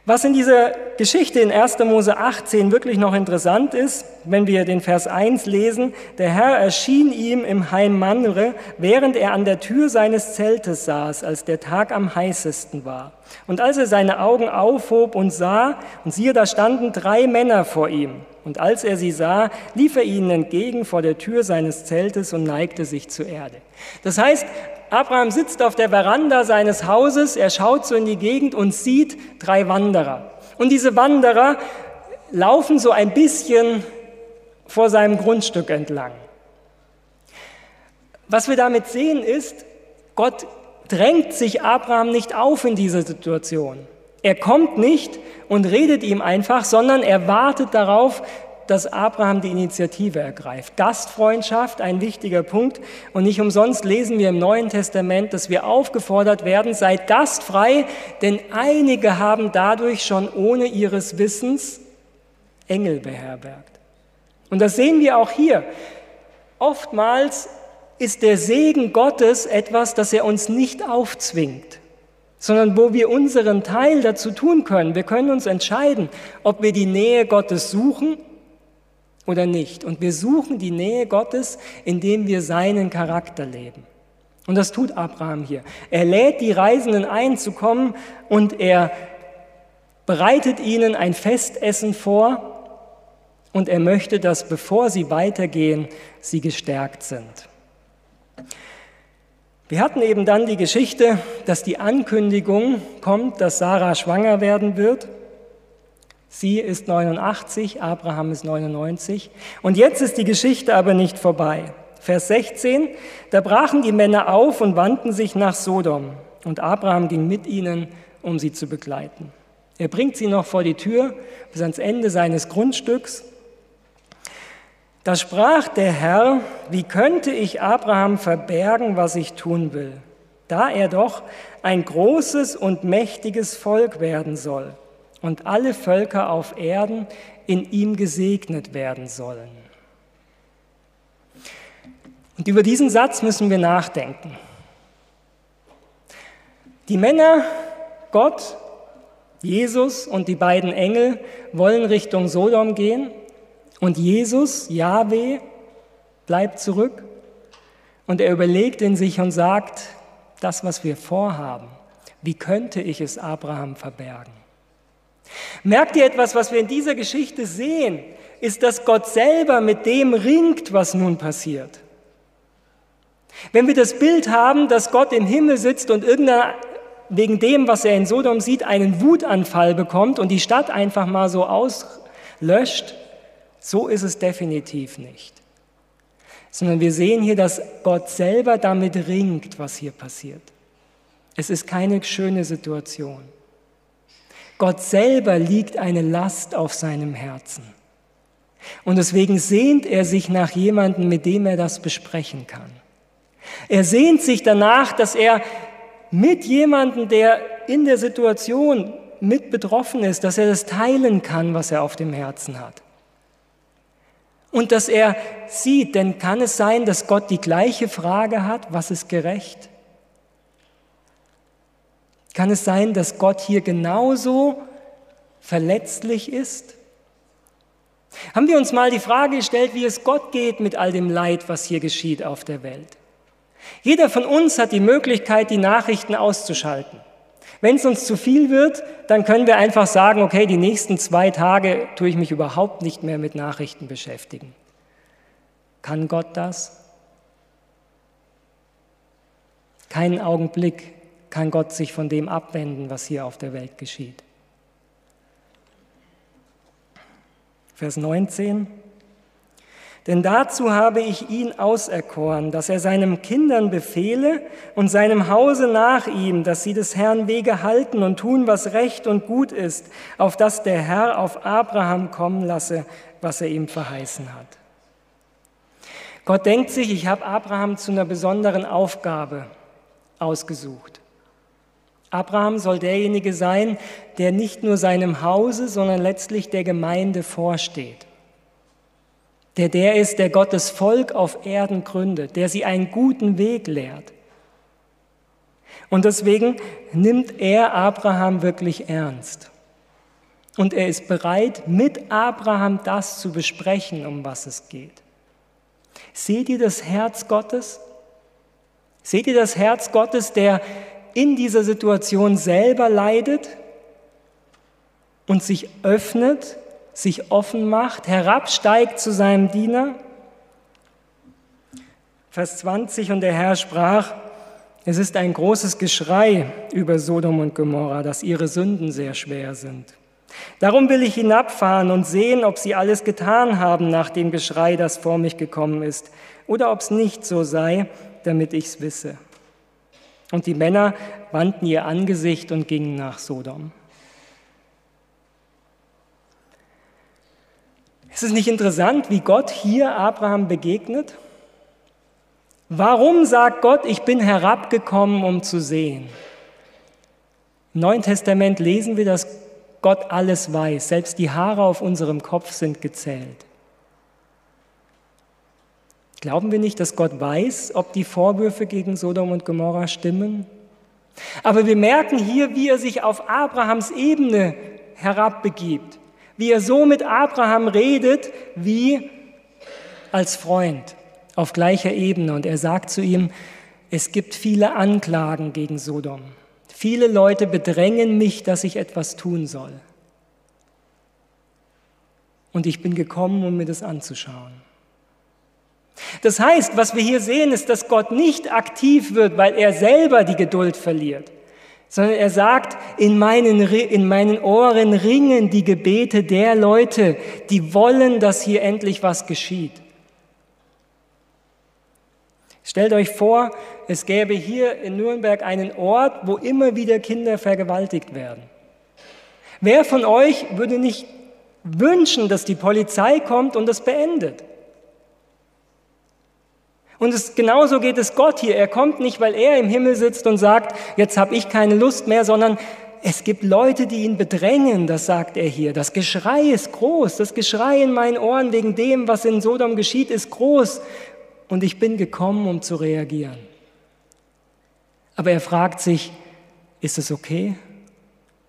Was in dieser Geschichte in 1. Mose 18 wirklich noch interessant ist, wenn wir den Vers 1 lesen, der Herr erschien ihm im Heim Manre, während er an der Tür seines Zeltes saß, als der Tag am heißesten war. Und als er seine Augen aufhob und sah, und siehe, da standen drei Männer vor ihm. Und als er sie sah, lief er ihnen entgegen vor der Tür seines Zeltes und neigte sich zur Erde. Das heißt, Abraham sitzt auf der Veranda seines Hauses, er schaut so in die Gegend und sieht drei Wanderer. Und diese Wanderer laufen so ein bisschen vor seinem Grundstück entlang. Was wir damit sehen ist, Gott drängt sich Abraham nicht auf in dieser Situation. Er kommt nicht und redet ihm einfach, sondern er wartet darauf, dass Abraham die Initiative ergreift. Gastfreundschaft, ein wichtiger Punkt. Und nicht umsonst lesen wir im Neuen Testament, dass wir aufgefordert werden, seid gastfrei, denn einige haben dadurch schon ohne ihres Wissens Engel beherbergt. Und das sehen wir auch hier. Oftmals ist der Segen Gottes etwas, das er uns nicht aufzwingt, sondern wo wir unseren Teil dazu tun können. Wir können uns entscheiden, ob wir die Nähe Gottes suchen oder nicht. Und wir suchen die Nähe Gottes, indem wir seinen Charakter leben. Und das tut Abraham hier. Er lädt die Reisenden ein zu kommen und er bereitet ihnen ein Festessen vor und er möchte, dass bevor sie weitergehen, sie gestärkt sind. Wir hatten eben dann die Geschichte, dass die Ankündigung kommt, dass Sarah schwanger werden wird. Sie ist 89, Abraham ist 99. Und jetzt ist die Geschichte aber nicht vorbei. Vers 16, da brachen die Männer auf und wandten sich nach Sodom. Und Abraham ging mit ihnen, um sie zu begleiten. Er bringt sie noch vor die Tür bis ans Ende seines Grundstücks. Da sprach der Herr, wie könnte ich Abraham verbergen, was ich tun will, da er doch ein großes und mächtiges Volk werden soll und alle Völker auf Erden in ihm gesegnet werden sollen. Und über diesen Satz müssen wir nachdenken. Die Männer, Gott Jesus und die beiden Engel wollen Richtung Sodom gehen und Jesus, Yahweh, bleibt zurück und er überlegt in sich und sagt, das, was wir vorhaben, wie könnte ich es Abraham verbergen? Merkt ihr etwas, was wir in dieser Geschichte sehen, ist, dass Gott selber mit dem ringt, was nun passiert. Wenn wir das Bild haben, dass Gott im Himmel sitzt und irgendeiner wegen dem, was er in Sodom sieht, einen Wutanfall bekommt und die Stadt einfach mal so auslöscht, so ist es definitiv nicht. Sondern wir sehen hier, dass Gott selber damit ringt, was hier passiert. Es ist keine schöne Situation. Gott selber liegt eine Last auf seinem Herzen. Und deswegen sehnt er sich nach jemandem, mit dem er das besprechen kann. Er sehnt sich danach, dass er mit jemandem, der in der Situation mit betroffen ist, dass er das teilen kann, was er auf dem Herzen hat. Und dass er sieht, denn kann es sein, dass Gott die gleiche Frage hat, was ist gerecht? Kann es sein, dass Gott hier genauso verletzlich ist? Haben wir uns mal die Frage gestellt, wie es Gott geht mit all dem Leid, was hier geschieht auf der Welt? Jeder von uns hat die Möglichkeit, die Nachrichten auszuschalten. Wenn es uns zu viel wird, dann können wir einfach sagen, okay, die nächsten zwei Tage tue ich mich überhaupt nicht mehr mit Nachrichten beschäftigen. Kann Gott das? Keinen Augenblick kann Gott sich von dem abwenden, was hier auf der Welt geschieht. Vers 19. Denn dazu habe ich ihn auserkoren, dass er seinen Kindern befehle und seinem Hause nach ihm, dass sie des Herrn Wege halten und tun, was recht und gut ist, auf dass der Herr auf Abraham kommen lasse, was er ihm verheißen hat. Gott denkt sich, ich habe Abraham zu einer besonderen Aufgabe ausgesucht. Abraham soll derjenige sein, der nicht nur seinem Hause, sondern letztlich der Gemeinde vorsteht der der ist, der Gottes Volk auf Erden gründet, der sie einen guten Weg lehrt. Und deswegen nimmt er Abraham wirklich ernst. Und er ist bereit, mit Abraham das zu besprechen, um was es geht. Seht ihr das Herz Gottes? Seht ihr das Herz Gottes, der in dieser Situation selber leidet und sich öffnet sich offen macht, herabsteigt zu seinem Diener. Vers 20, und der Herr sprach, es ist ein großes Geschrei über Sodom und Gomorra, dass ihre Sünden sehr schwer sind. Darum will ich hinabfahren und sehen, ob sie alles getan haben nach dem Geschrei, das vor mich gekommen ist, oder ob es nicht so sei, damit ich es wisse. Und die Männer wandten ihr Angesicht und gingen nach Sodom. Ist es nicht interessant, wie Gott hier Abraham begegnet? Warum sagt Gott, ich bin herabgekommen, um zu sehen? Im Neuen Testament lesen wir, dass Gott alles weiß, selbst die Haare auf unserem Kopf sind gezählt. Glauben wir nicht, dass Gott weiß, ob die Vorwürfe gegen Sodom und Gomorra stimmen? Aber wir merken hier, wie er sich auf Abrahams Ebene herabbegibt wie er so mit Abraham redet wie als Freund auf gleicher Ebene. Und er sagt zu ihm, es gibt viele Anklagen gegen Sodom. Viele Leute bedrängen mich, dass ich etwas tun soll. Und ich bin gekommen, um mir das anzuschauen. Das heißt, was wir hier sehen, ist, dass Gott nicht aktiv wird, weil er selber die Geduld verliert sondern er sagt, in meinen, in meinen Ohren ringen die Gebete der Leute, die wollen, dass hier endlich was geschieht. Stellt euch vor, es gäbe hier in Nürnberg einen Ort, wo immer wieder Kinder vergewaltigt werden. Wer von euch würde nicht wünschen, dass die Polizei kommt und das beendet? Und es, genauso geht es Gott hier. Er kommt nicht, weil er im Himmel sitzt und sagt, jetzt habe ich keine Lust mehr, sondern es gibt Leute, die ihn bedrängen, das sagt er hier. Das Geschrei ist groß, das Geschrei in meinen Ohren wegen dem, was in Sodom geschieht, ist groß. Und ich bin gekommen, um zu reagieren. Aber er fragt sich, ist es okay?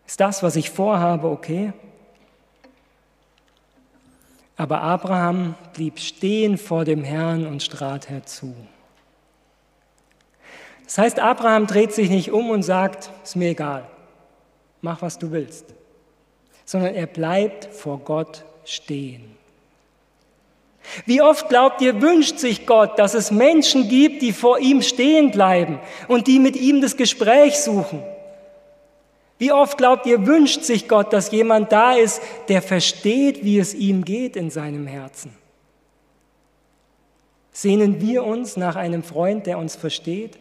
Ist das, was ich vorhabe, okay? Aber Abraham blieb stehen vor dem Herrn und strahlt herzu. Das heißt, Abraham dreht sich nicht um und sagt, ist mir egal, mach was du willst, sondern er bleibt vor Gott stehen. Wie oft glaubt ihr, wünscht sich Gott, dass es Menschen gibt, die vor ihm stehen bleiben und die mit ihm das Gespräch suchen? Wie oft glaubt ihr, wünscht sich Gott, dass jemand da ist, der versteht, wie es ihm geht in seinem Herzen? Sehnen wir uns nach einem Freund, der uns versteht?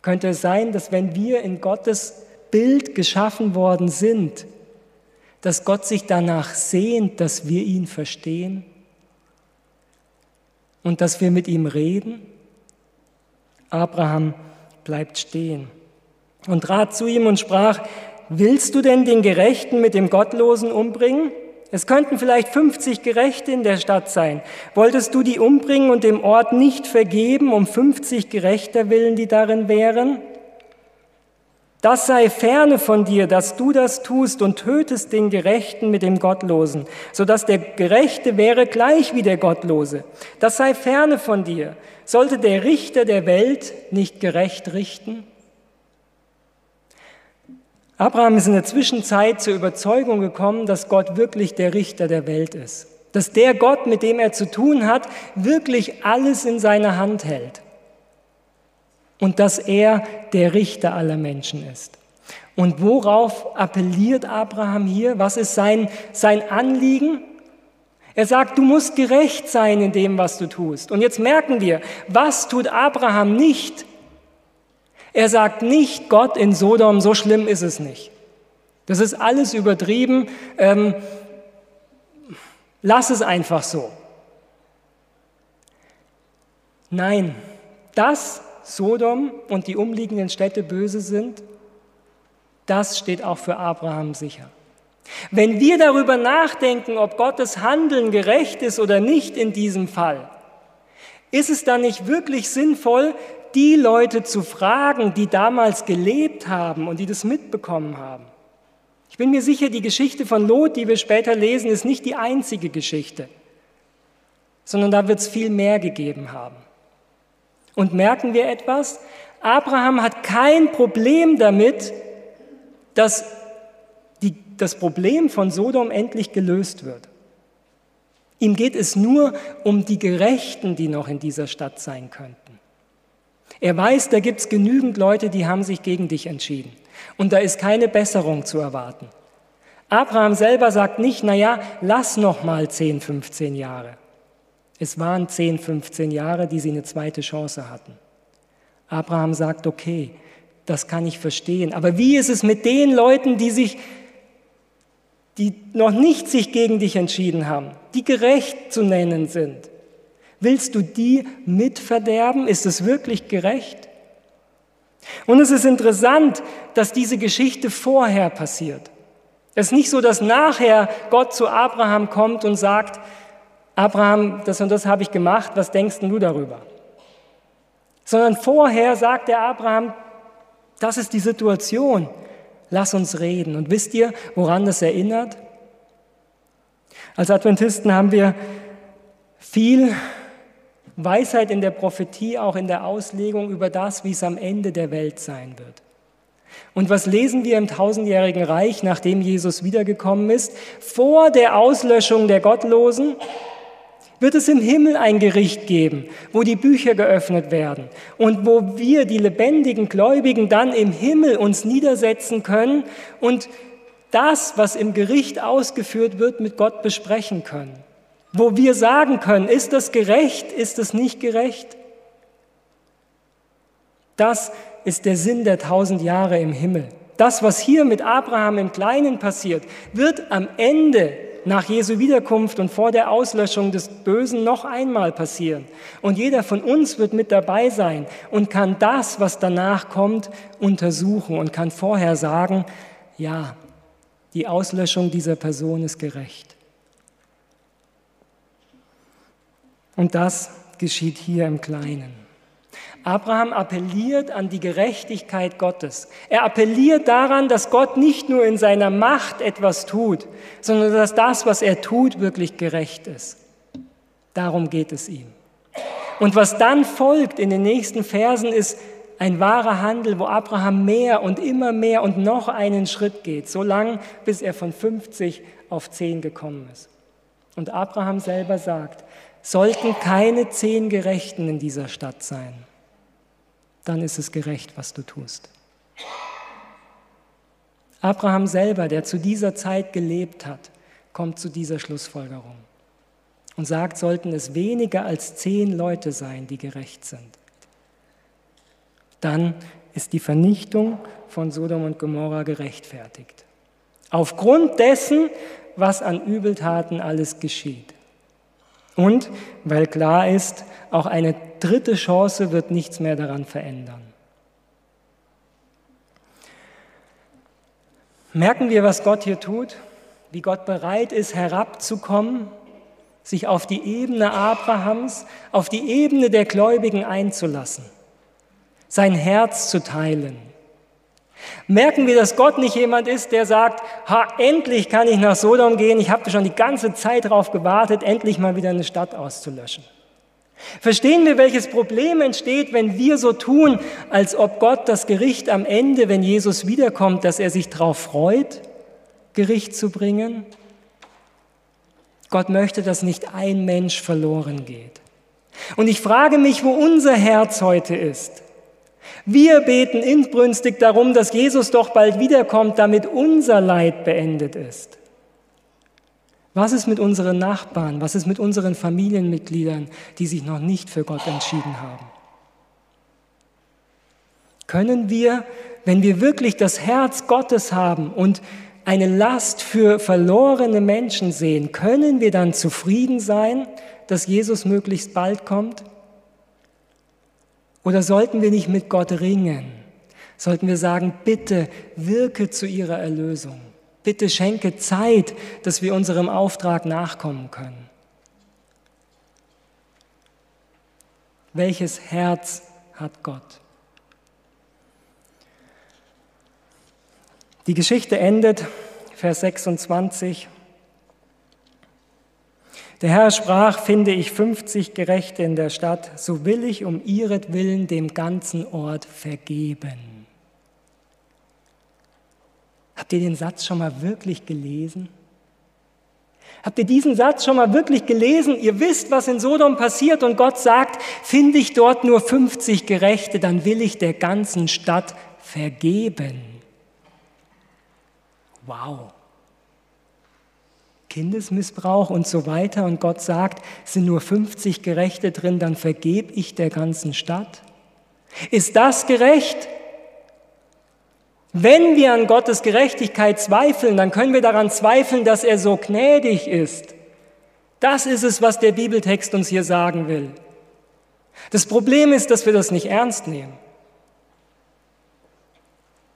Könnte es sein, dass wenn wir in Gottes Bild geschaffen worden sind, dass Gott sich danach sehnt, dass wir ihn verstehen? und dass wir mit ihm reden? Abraham bleibt stehen und trat zu ihm und sprach, willst du denn den Gerechten mit dem Gottlosen umbringen? Es könnten vielleicht 50 Gerechte in der Stadt sein. Wolltest du die umbringen und dem Ort nicht vergeben, um 50 Gerechter willen, die darin wären? Das sei ferne von dir, dass du das tust und tötest den Gerechten mit dem Gottlosen, so dass der Gerechte wäre gleich wie der Gottlose. Das sei ferne von dir. Sollte der Richter der Welt nicht gerecht richten? Abraham ist in der Zwischenzeit zur Überzeugung gekommen, dass Gott wirklich der Richter der Welt ist. Dass der Gott, mit dem er zu tun hat, wirklich alles in seiner Hand hält und dass er der Richter aller Menschen ist. Und worauf appelliert Abraham hier? Was ist sein, sein Anliegen? Er sagt, du musst gerecht sein in dem, was du tust. Und jetzt merken wir, was tut Abraham nicht? Er sagt nicht, Gott in Sodom, so schlimm ist es nicht. Das ist alles übertrieben. Ähm, lass es einfach so. Nein, das Sodom und die umliegenden Städte böse sind, das steht auch für Abraham sicher. Wenn wir darüber nachdenken, ob Gottes Handeln gerecht ist oder nicht in diesem Fall, ist es dann nicht wirklich sinnvoll, die Leute zu fragen, die damals gelebt haben und die das mitbekommen haben? Ich bin mir sicher, die Geschichte von Lot, die wir später lesen, ist nicht die einzige Geschichte, sondern da wird es viel mehr gegeben haben. Und merken wir etwas? Abraham hat kein Problem damit, dass die, das Problem von Sodom endlich gelöst wird. Ihm geht es nur um die Gerechten, die noch in dieser Stadt sein könnten. Er weiß, da gibt es genügend Leute, die haben sich gegen dich entschieden. Und da ist keine Besserung zu erwarten. Abraham selber sagt nicht, naja, lass noch mal 10, 15 Jahre. Es waren 10, 15 Jahre, die sie eine zweite Chance hatten. Abraham sagt, okay, das kann ich verstehen. Aber wie ist es mit den Leuten, die sich, die noch nicht sich gegen dich entschieden haben, die gerecht zu nennen sind? Willst du die mitverderben? Ist es wirklich gerecht? Und es ist interessant, dass diese Geschichte vorher passiert. Es ist nicht so, dass nachher Gott zu Abraham kommt und sagt, Abraham, das und das habe ich gemacht, was denkst du darüber? Sondern vorher sagt der Abraham, das ist die Situation, lass uns reden. Und wisst ihr, woran das erinnert? Als Adventisten haben wir viel Weisheit in der Prophetie, auch in der Auslegung über das, wie es am Ende der Welt sein wird. Und was lesen wir im tausendjährigen Reich, nachdem Jesus wiedergekommen ist? Vor der Auslöschung der Gottlosen wird es im Himmel ein Gericht geben, wo die Bücher geöffnet werden und wo wir, die lebendigen Gläubigen, dann im Himmel uns niedersetzen können und das, was im Gericht ausgeführt wird, mit Gott besprechen können. Wo wir sagen können, ist das gerecht, ist das nicht gerecht? Das ist der Sinn der tausend Jahre im Himmel. Das, was hier mit Abraham im Kleinen passiert, wird am Ende nach Jesu Wiederkunft und vor der Auslöschung des Bösen noch einmal passieren. Und jeder von uns wird mit dabei sein und kann das, was danach kommt, untersuchen und kann vorher sagen, ja, die Auslöschung dieser Person ist gerecht. Und das geschieht hier im Kleinen. Abraham appelliert an die Gerechtigkeit Gottes. Er appelliert daran, dass Gott nicht nur in seiner Macht etwas tut, sondern dass das, was er tut, wirklich gerecht ist. Darum geht es ihm. Und was dann folgt in den nächsten Versen ist ein wahrer Handel, wo Abraham mehr und immer mehr und noch einen Schritt geht, so lang, bis er von 50 auf 10 gekommen ist. Und Abraham selber sagt, sollten keine zehn Gerechten in dieser Stadt sein, dann ist es gerecht, was du tust. Abraham selber, der zu dieser Zeit gelebt hat, kommt zu dieser Schlussfolgerung und sagt, sollten es weniger als zehn Leute sein, die gerecht sind. Dann ist die Vernichtung von Sodom und Gomorra gerechtfertigt. Aufgrund dessen, was an Übeltaten alles geschieht. Und weil klar ist, auch eine dritte Chance wird nichts mehr daran verändern. Merken wir, was Gott hier tut? Wie Gott bereit ist, herabzukommen, sich auf die Ebene Abrahams, auf die Ebene der Gläubigen einzulassen, sein Herz zu teilen. Merken wir, dass Gott nicht jemand ist, der sagt, ha, endlich kann ich nach Sodom gehen, ich habe schon die ganze Zeit darauf gewartet, endlich mal wieder eine Stadt auszulöschen. Verstehen wir, welches Problem entsteht, wenn wir so tun, als ob Gott das Gericht am Ende, wenn Jesus wiederkommt, dass er sich darauf freut, Gericht zu bringen? Gott möchte, dass nicht ein Mensch verloren geht. Und ich frage mich, wo unser Herz heute ist. Wir beten inbrünstig darum, dass Jesus doch bald wiederkommt, damit unser Leid beendet ist. Was ist mit unseren Nachbarn? Was ist mit unseren Familienmitgliedern, die sich noch nicht für Gott entschieden haben? Können wir, wenn wir wirklich das Herz Gottes haben und eine Last für verlorene Menschen sehen, können wir dann zufrieden sein, dass Jesus möglichst bald kommt? Oder sollten wir nicht mit Gott ringen? Sollten wir sagen, bitte wirke zu ihrer Erlösung. Bitte schenke Zeit, dass wir unserem Auftrag nachkommen können. Welches Herz hat Gott? Die Geschichte endet, Vers 26. Der Herr sprach, finde ich 50 Gerechte in der Stadt, so will ich um ihretwillen dem ganzen Ort vergeben. Habt ihr den Satz schon mal wirklich gelesen? Habt ihr diesen Satz schon mal wirklich gelesen? Ihr wisst, was in Sodom passiert und Gott sagt, finde ich dort nur 50 Gerechte, dann will ich der ganzen Stadt vergeben. Wow. Kindesmissbrauch und so weiter. Und Gott sagt, sind nur 50 Gerechte drin, dann vergebe ich der ganzen Stadt. Ist das gerecht? Wenn wir an Gottes Gerechtigkeit zweifeln, dann können wir daran zweifeln, dass er so gnädig ist. Das ist es, was der Bibeltext uns hier sagen will. Das Problem ist, dass wir das nicht ernst nehmen.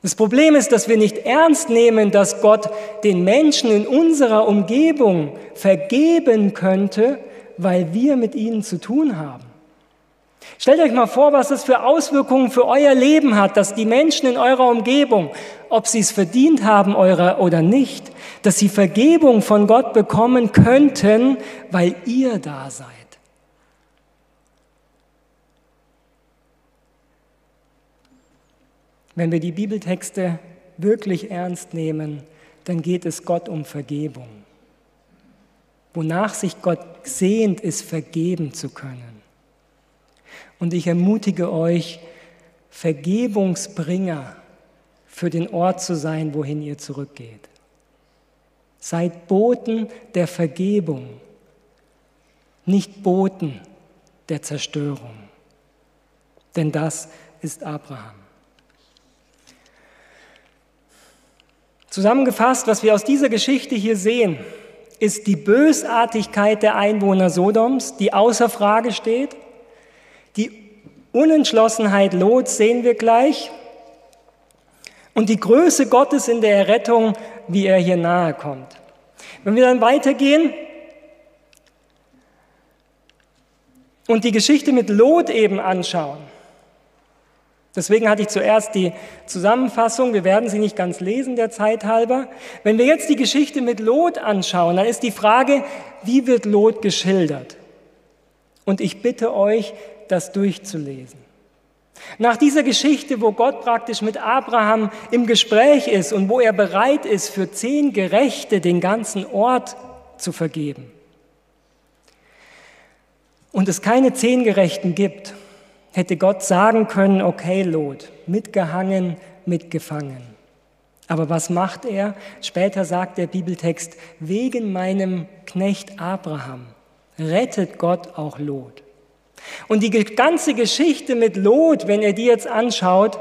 Das Problem ist, dass wir nicht ernst nehmen, dass Gott den Menschen in unserer Umgebung vergeben könnte, weil wir mit ihnen zu tun haben. Stellt euch mal vor, was das für Auswirkungen für euer Leben hat, dass die Menschen in eurer Umgebung, ob sie es verdient haben oder nicht, dass sie Vergebung von Gott bekommen könnten, weil ihr da seid. Wenn wir die Bibeltexte wirklich ernst nehmen, dann geht es Gott um Vergebung. Wonach sich Gott sehnt, ist vergeben zu können. Und ich ermutige euch, Vergebungsbringer für den Ort zu sein, wohin ihr zurückgeht. Seid Boten der Vergebung, nicht Boten der Zerstörung. Denn das ist Abraham. Zusammengefasst, was wir aus dieser Geschichte hier sehen, ist die Bösartigkeit der Einwohner Sodoms, die außer Frage steht. Die Unentschlossenheit Lots sehen wir gleich. Und die Größe Gottes in der Errettung, wie er hier nahe kommt. Wenn wir dann weitergehen und die Geschichte mit Lot eben anschauen, Deswegen hatte ich zuerst die Zusammenfassung, wir werden sie nicht ganz lesen der Zeit halber. Wenn wir jetzt die Geschichte mit Lot anschauen, dann ist die Frage, wie wird Lot geschildert? Und ich bitte euch, das durchzulesen. Nach dieser Geschichte, wo Gott praktisch mit Abraham im Gespräch ist und wo er bereit ist, für zehn Gerechte den ganzen Ort zu vergeben. Und es keine zehn Gerechten gibt, hätte Gott sagen können, okay Lot, mitgehangen, mitgefangen. Aber was macht er? Später sagt der Bibeltext, wegen meinem Knecht Abraham rettet Gott auch Lot. Und die ganze Geschichte mit Lot, wenn ihr die jetzt anschaut,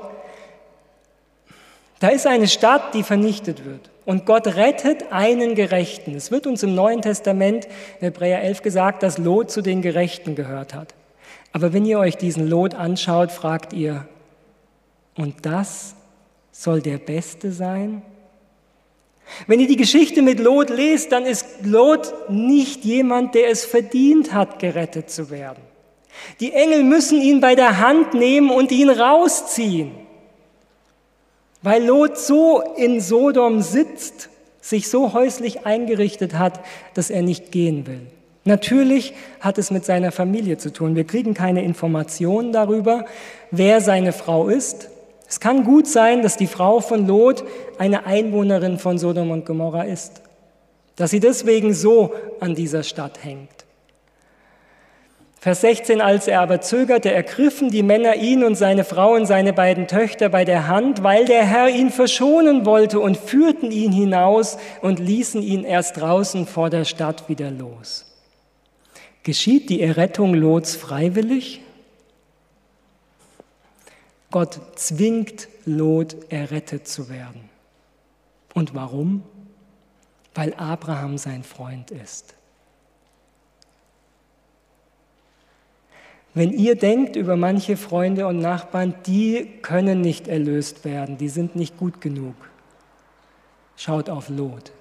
da ist eine Stadt, die vernichtet wird. Und Gott rettet einen Gerechten. Es wird uns im Neuen Testament, in Hebräer 11 gesagt, dass Lot zu den Gerechten gehört hat. Aber wenn ihr euch diesen Lot anschaut, fragt ihr, und das soll der Beste sein? Wenn ihr die Geschichte mit Lot lest, dann ist Lot nicht jemand, der es verdient hat, gerettet zu werden. Die Engel müssen ihn bei der Hand nehmen und ihn rausziehen, weil Lot so in Sodom sitzt, sich so häuslich eingerichtet hat, dass er nicht gehen will. Natürlich hat es mit seiner Familie zu tun. Wir kriegen keine Informationen darüber, wer seine Frau ist. Es kann gut sein, dass die Frau von Lot eine Einwohnerin von Sodom und Gomorra ist, dass sie deswegen so an dieser Stadt hängt. Vers 16, als er aber zögerte, ergriffen die Männer ihn und seine Frau und seine beiden Töchter bei der Hand, weil der Herr ihn verschonen wollte und führten ihn hinaus und ließen ihn erst draußen vor der Stadt wieder los. Geschieht die Errettung Lots freiwillig? Gott zwingt Lot, errettet zu werden. Und warum? Weil Abraham sein Freund ist. Wenn ihr denkt über manche Freunde und Nachbarn, die können nicht erlöst werden, die sind nicht gut genug, schaut auf Lot.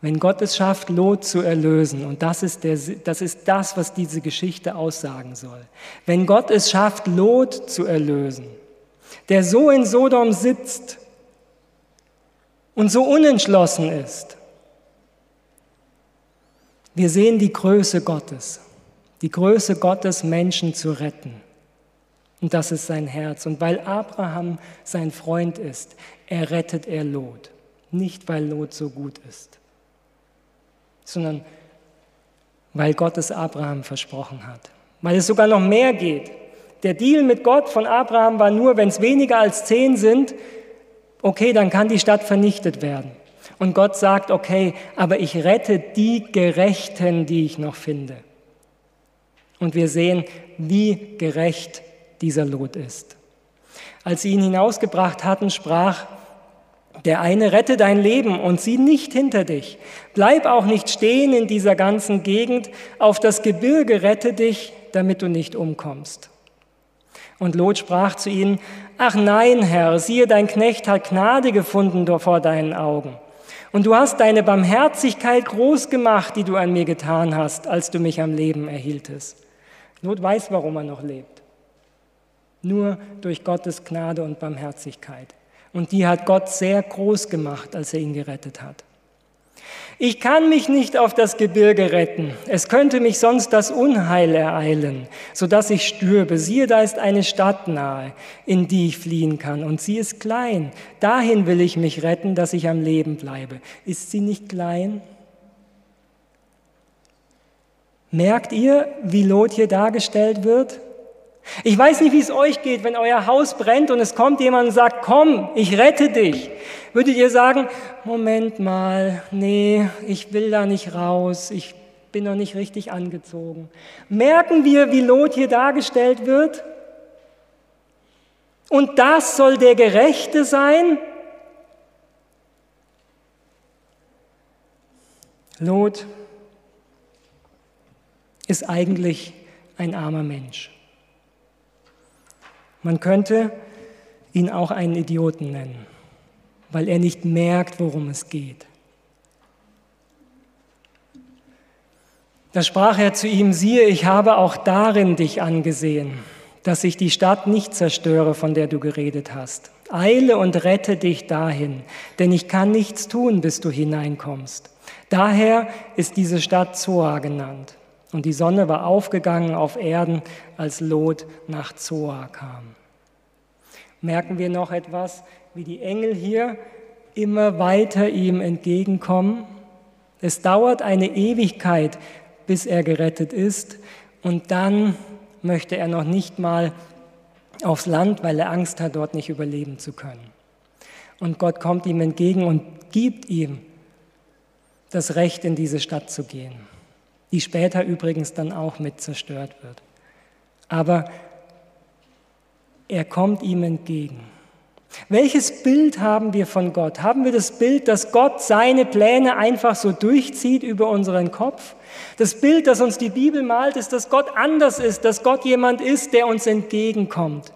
Wenn Gott es schafft, Lot zu erlösen, und das ist, der, das ist das, was diese Geschichte aussagen soll. Wenn Gott es schafft, Lot zu erlösen, der so in Sodom sitzt und so unentschlossen ist, wir sehen die Größe Gottes die Größe Gottes, Menschen zu retten. Und das ist sein Herz. Und weil Abraham sein Freund ist, errettet er Lot. Nicht, weil Lot so gut ist, sondern weil Gott es Abraham versprochen hat. Weil es sogar noch mehr geht. Der Deal mit Gott von Abraham war nur, wenn es weniger als zehn sind, okay, dann kann die Stadt vernichtet werden. Und Gott sagt, okay, aber ich rette die Gerechten, die ich noch finde. Und wir sehen, wie gerecht dieser Lot ist. Als sie ihn hinausgebracht hatten, sprach der eine, rette dein Leben und sieh nicht hinter dich. Bleib auch nicht stehen in dieser ganzen Gegend. Auf das Gebirge rette dich, damit du nicht umkommst. Und Lot sprach zu ihnen, ach nein, Herr, siehe, dein Knecht hat Gnade gefunden vor deinen Augen. Und du hast deine Barmherzigkeit groß gemacht, die du an mir getan hast, als du mich am Leben erhieltest. Lot weiß, warum er noch lebt. Nur durch Gottes Gnade und Barmherzigkeit. Und die hat Gott sehr groß gemacht, als er ihn gerettet hat. Ich kann mich nicht auf das Gebirge retten. Es könnte mich sonst das Unheil ereilen, sodass ich stürbe. Siehe, da ist eine Stadt nahe, in die ich fliehen kann. Und sie ist klein. Dahin will ich mich retten, dass ich am Leben bleibe. Ist sie nicht klein? Merkt ihr, wie Lot hier dargestellt wird? Ich weiß nicht, wie es euch geht, wenn euer Haus brennt und es kommt jemand und sagt, komm, ich rette dich. Würdet ihr sagen, Moment mal, nee, ich will da nicht raus, ich bin noch nicht richtig angezogen. Merken wir, wie Lot hier dargestellt wird? Und das soll der Gerechte sein? Lot ist eigentlich ein armer Mensch. Man könnte ihn auch einen Idioten nennen, weil er nicht merkt, worum es geht. Da sprach er zu ihm, siehe, ich habe auch darin dich angesehen, dass ich die Stadt nicht zerstöre, von der du geredet hast. Eile und rette dich dahin, denn ich kann nichts tun, bis du hineinkommst. Daher ist diese Stadt Zoa genannt. Und die Sonne war aufgegangen auf Erden, als Lot nach Zoa kam. Merken wir noch etwas, wie die Engel hier immer weiter ihm entgegenkommen? Es dauert eine Ewigkeit, bis er gerettet ist. Und dann möchte er noch nicht mal aufs Land, weil er Angst hat, dort nicht überleben zu können. Und Gott kommt ihm entgegen und gibt ihm das Recht, in diese Stadt zu gehen, die später übrigens dann auch mit zerstört wird. Aber er kommt ihm entgegen. Welches Bild haben wir von Gott? Haben wir das Bild, dass Gott seine Pläne einfach so durchzieht über unseren Kopf? Das Bild, das uns die Bibel malt, ist, dass Gott anders ist, dass Gott jemand ist, der uns entgegenkommt,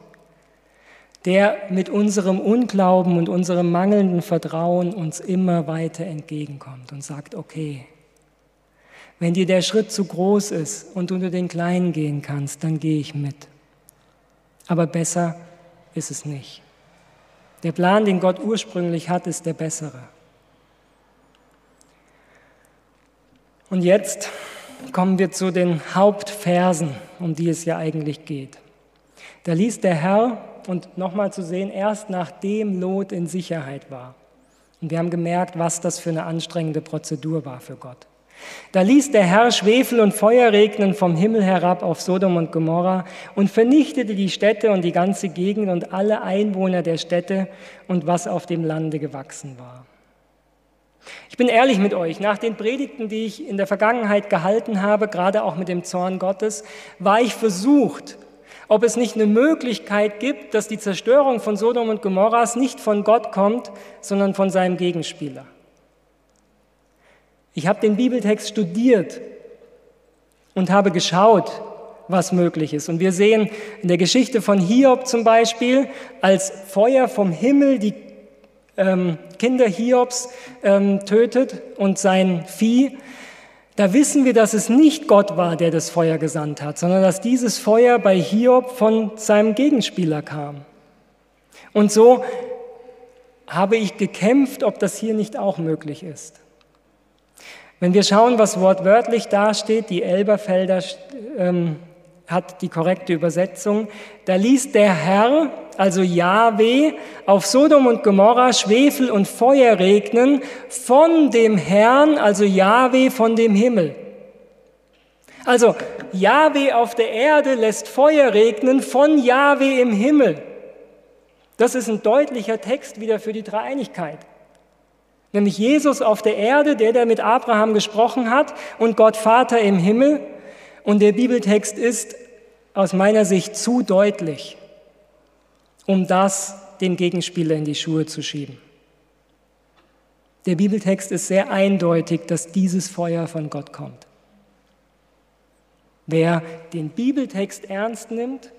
der mit unserem Unglauben und unserem mangelnden Vertrauen uns immer weiter entgegenkommt und sagt, okay, wenn dir der Schritt zu groß ist und du nur den kleinen gehen kannst, dann gehe ich mit. Aber besser ist es nicht. Der Plan, den Gott ursprünglich hat, ist der bessere. Und jetzt kommen wir zu den Hauptversen, um die es ja eigentlich geht. Da ließ der Herr, und nochmal zu sehen, erst nachdem Lot in Sicherheit war. Und wir haben gemerkt, was das für eine anstrengende Prozedur war für Gott. Da ließ der Herr Schwefel und Feuer regnen vom Himmel herab auf Sodom und Gomorra und vernichtete die Städte und die ganze Gegend und alle Einwohner der Städte und was auf dem Lande gewachsen war. Ich bin ehrlich mit euch, nach den Predigten, die ich in der Vergangenheit gehalten habe, gerade auch mit dem Zorn Gottes, war ich versucht, ob es nicht eine Möglichkeit gibt, dass die Zerstörung von Sodom und Gomorras nicht von Gott kommt, sondern von seinem Gegenspieler. Ich habe den Bibeltext studiert und habe geschaut, was möglich ist. Und wir sehen in der Geschichte von Hiob zum Beispiel, als Feuer vom Himmel die ähm, Kinder Hiobs ähm, tötet und sein Vieh, da wissen wir, dass es nicht Gott war, der das Feuer gesandt hat, sondern dass dieses Feuer bei Hiob von seinem Gegenspieler kam. Und so habe ich gekämpft, ob das hier nicht auch möglich ist. Wenn wir schauen, was wortwörtlich dasteht, die Elberfelder ähm, hat die korrekte Übersetzung, da ließ der Herr, also Yahweh, auf Sodom und Gomorra Schwefel und Feuer regnen von dem Herrn, also Yahweh von dem Himmel. Also Yahweh auf der Erde lässt Feuer regnen von Yahweh im Himmel. Das ist ein deutlicher Text wieder für die Dreieinigkeit nämlich Jesus auf der Erde, der, der mit Abraham gesprochen hat, und Gott Vater im Himmel. Und der Bibeltext ist aus meiner Sicht zu deutlich, um das dem Gegenspieler in die Schuhe zu schieben. Der Bibeltext ist sehr eindeutig, dass dieses Feuer von Gott kommt. Wer den Bibeltext ernst nimmt,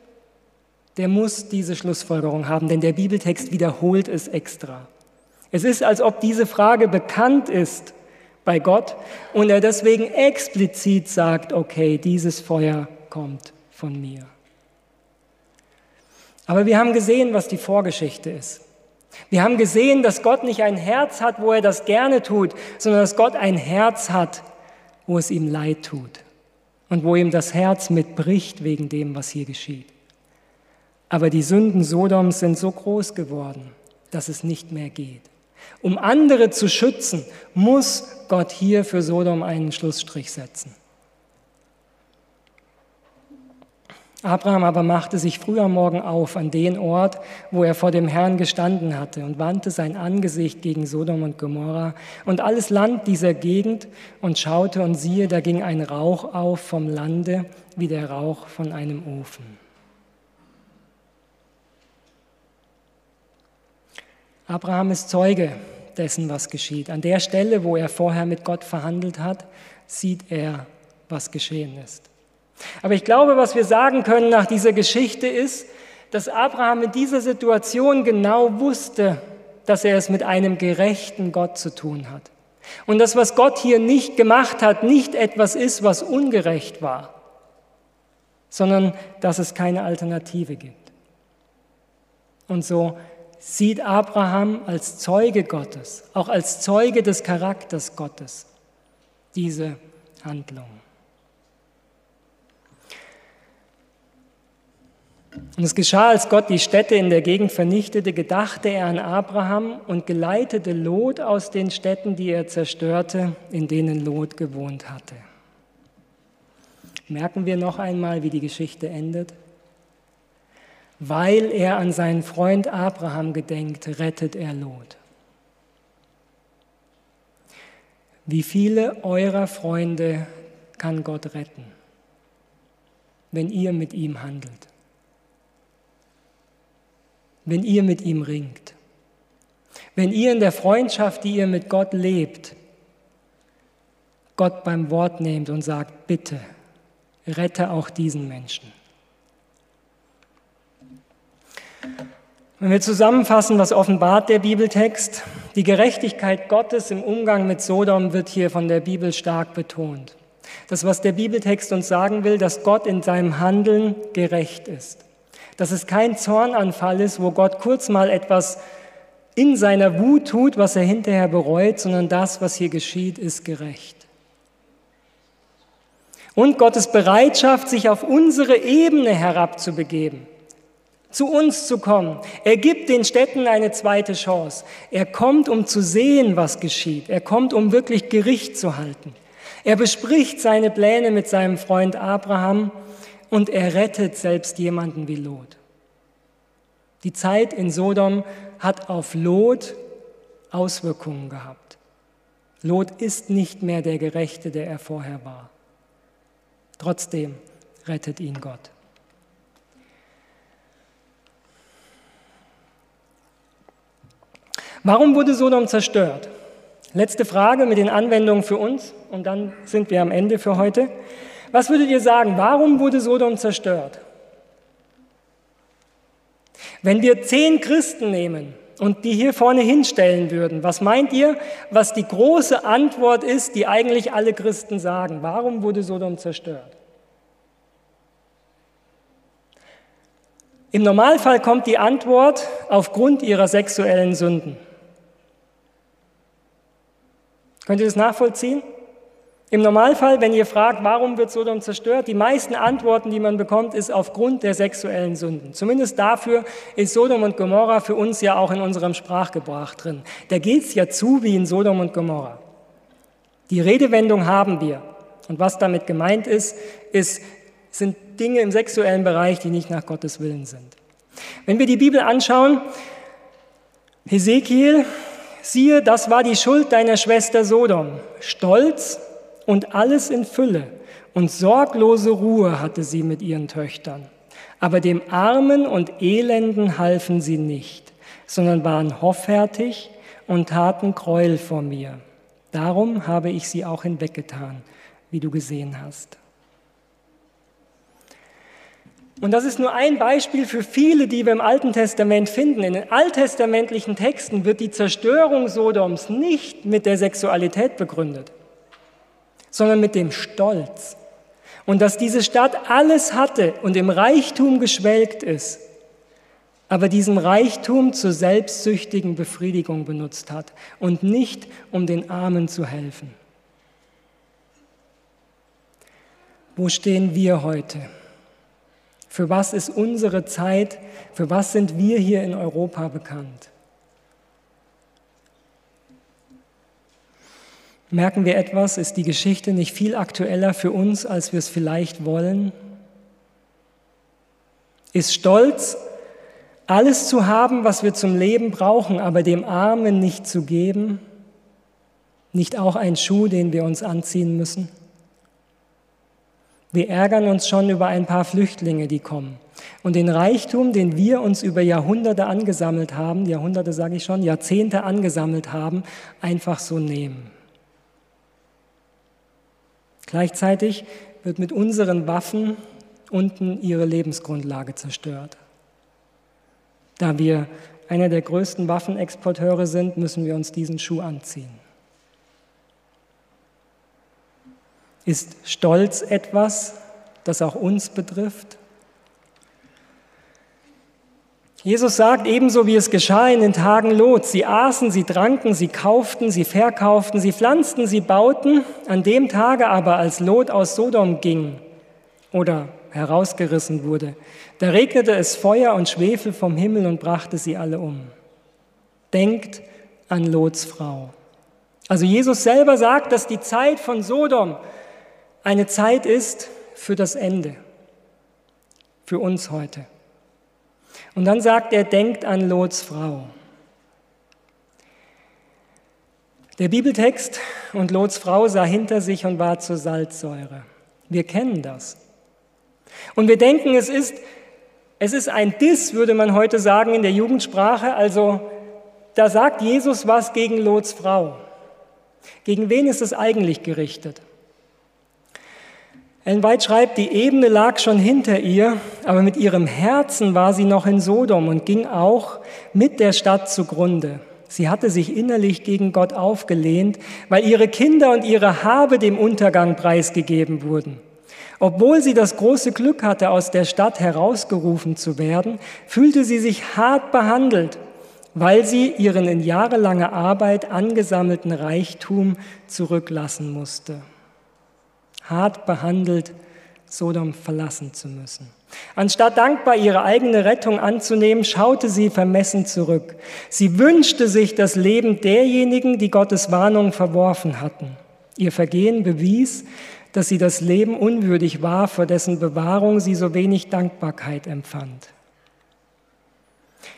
der muss diese Schlussfolgerung haben, denn der Bibeltext wiederholt es extra. Es ist, als ob diese Frage bekannt ist bei Gott und er deswegen explizit sagt, okay, dieses Feuer kommt von mir. Aber wir haben gesehen, was die Vorgeschichte ist. Wir haben gesehen, dass Gott nicht ein Herz hat, wo er das gerne tut, sondern dass Gott ein Herz hat, wo es ihm leid tut und wo ihm das Herz mitbricht wegen dem, was hier geschieht. Aber die Sünden Sodoms sind so groß geworden, dass es nicht mehr geht. Um andere zu schützen, muss Gott hier für Sodom einen Schlussstrich setzen. Abraham aber machte sich früh am Morgen auf an den Ort, wo er vor dem Herrn gestanden hatte und wandte sein Angesicht gegen Sodom und Gomorra und alles Land dieser Gegend und schaute und siehe, da ging ein Rauch auf vom Lande wie der Rauch von einem Ofen. Abraham ist Zeuge dessen, was geschieht. An der Stelle, wo er vorher mit Gott verhandelt hat, sieht er, was geschehen ist. Aber ich glaube, was wir sagen können nach dieser Geschichte ist, dass Abraham in dieser Situation genau wusste, dass er es mit einem gerechten Gott zu tun hat. Und das, was Gott hier nicht gemacht hat, nicht etwas ist, was ungerecht war, sondern dass es keine Alternative gibt. Und so sieht Abraham als Zeuge Gottes, auch als Zeuge des Charakters Gottes, diese Handlung. Und es geschah, als Gott die Städte in der Gegend vernichtete, gedachte er an Abraham und geleitete Lot aus den Städten, die er zerstörte, in denen Lot gewohnt hatte. Merken wir noch einmal, wie die Geschichte endet? Weil er an seinen Freund Abraham gedenkt, rettet er Lot. Wie viele eurer Freunde kann Gott retten, wenn ihr mit ihm handelt? wenn ihr mit ihm ringt, wenn ihr in der Freundschaft, die ihr mit Gott lebt, Gott beim Wort nehmt und sagt, bitte, rette auch diesen Menschen. Wenn wir zusammenfassen, was offenbart der Bibeltext, die Gerechtigkeit Gottes im Umgang mit Sodom wird hier von der Bibel stark betont. Das, was der Bibeltext uns sagen will, dass Gott in seinem Handeln gerecht ist. Dass es kein Zornanfall ist, wo Gott kurz mal etwas in seiner Wut tut, was er hinterher bereut, sondern das, was hier geschieht, ist gerecht. Und Gottes Bereitschaft, sich auf unsere Ebene herabzubegeben, zu uns zu kommen. Er gibt den Städten eine zweite Chance. Er kommt, um zu sehen, was geschieht. Er kommt, um wirklich Gericht zu halten. Er bespricht seine Pläne mit seinem Freund Abraham und er rettet selbst jemanden wie Lot. Die Zeit in Sodom hat auf Lot Auswirkungen gehabt. Lot ist nicht mehr der Gerechte, der er vorher war. Trotzdem rettet ihn Gott. Warum wurde Sodom zerstört? Letzte Frage mit den Anwendungen für uns und dann sind wir am Ende für heute. Was würdet ihr sagen, warum wurde Sodom zerstört? Wenn wir zehn Christen nehmen und die hier vorne hinstellen würden, was meint ihr, was die große Antwort ist, die eigentlich alle Christen sagen? Warum wurde Sodom zerstört? Im Normalfall kommt die Antwort aufgrund ihrer sexuellen Sünden. Könnt ihr das nachvollziehen? Im Normalfall, wenn ihr fragt, warum wird Sodom zerstört, die meisten Antworten, die man bekommt, ist aufgrund der sexuellen Sünden. Zumindest dafür ist Sodom und Gomorra für uns ja auch in unserem Sprachgebrauch drin. Da geht es ja zu wie in Sodom und Gomorra. Die Redewendung haben wir. Und was damit gemeint ist, ist, sind Dinge im sexuellen Bereich, die nicht nach Gottes Willen sind. Wenn wir die Bibel anschauen, Hesekiel, siehe, das war die Schuld deiner Schwester Sodom. Stolz, und alles in Fülle und sorglose Ruhe hatte sie mit ihren Töchtern. Aber dem Armen und Elenden halfen sie nicht, sondern waren hoffärtig und taten Gräuel vor mir. Darum habe ich sie auch hinweggetan, wie du gesehen hast. Und das ist nur ein Beispiel für viele, die wir im Alten Testament finden. In den alttestamentlichen Texten wird die Zerstörung Sodoms nicht mit der Sexualität begründet sondern mit dem Stolz. Und dass diese Stadt alles hatte und im Reichtum geschwelgt ist, aber diesen Reichtum zur selbstsüchtigen Befriedigung benutzt hat und nicht um den Armen zu helfen. Wo stehen wir heute? Für was ist unsere Zeit? Für was sind wir hier in Europa bekannt? Merken wir etwas? Ist die Geschichte nicht viel aktueller für uns, als wir es vielleicht wollen? Ist Stolz, alles zu haben, was wir zum Leben brauchen, aber dem Armen nicht zu geben, nicht auch ein Schuh, den wir uns anziehen müssen? Wir ärgern uns schon über ein paar Flüchtlinge, die kommen. Und den Reichtum, den wir uns über Jahrhunderte angesammelt haben, Jahrhunderte sage ich schon, Jahrzehnte angesammelt haben, einfach so nehmen. Gleichzeitig wird mit unseren Waffen unten ihre Lebensgrundlage zerstört. Da wir einer der größten Waffenexporteure sind, müssen wir uns diesen Schuh anziehen. Ist Stolz etwas, das auch uns betrifft? Jesus sagt ebenso, wie es geschah in den Tagen Lot. Sie aßen, sie tranken, sie kauften, sie verkauften, sie pflanzten, sie bauten. An dem Tage aber, als Lot aus Sodom ging oder herausgerissen wurde, da regnete es Feuer und Schwefel vom Himmel und brachte sie alle um. Denkt an Lots Frau. Also Jesus selber sagt, dass die Zeit von Sodom eine Zeit ist für das Ende, für uns heute. Und dann sagt er, denkt an Lots Frau. Der Bibeltext und Lots Frau sah hinter sich und war zur Salzsäure. Wir kennen das. Und wir denken, es ist, es ist ein Diss, würde man heute sagen in der Jugendsprache. Also da sagt Jesus was gegen Lots Frau. Gegen wen ist es eigentlich gerichtet? Ellen White schreibt, die Ebene lag schon hinter ihr, aber mit ihrem Herzen war sie noch in Sodom und ging auch mit der Stadt zugrunde. Sie hatte sich innerlich gegen Gott aufgelehnt, weil ihre Kinder und ihre Habe dem Untergang preisgegeben wurden. Obwohl sie das große Glück hatte, aus der Stadt herausgerufen zu werden, fühlte sie sich hart behandelt, weil sie ihren in jahrelanger Arbeit angesammelten Reichtum zurücklassen musste hart behandelt, Sodom verlassen zu müssen. Anstatt dankbar ihre eigene Rettung anzunehmen, schaute sie vermessen zurück. Sie wünschte sich das Leben derjenigen, die Gottes Warnung verworfen hatten. Ihr Vergehen bewies, dass sie das Leben unwürdig war, vor dessen Bewahrung sie so wenig Dankbarkeit empfand.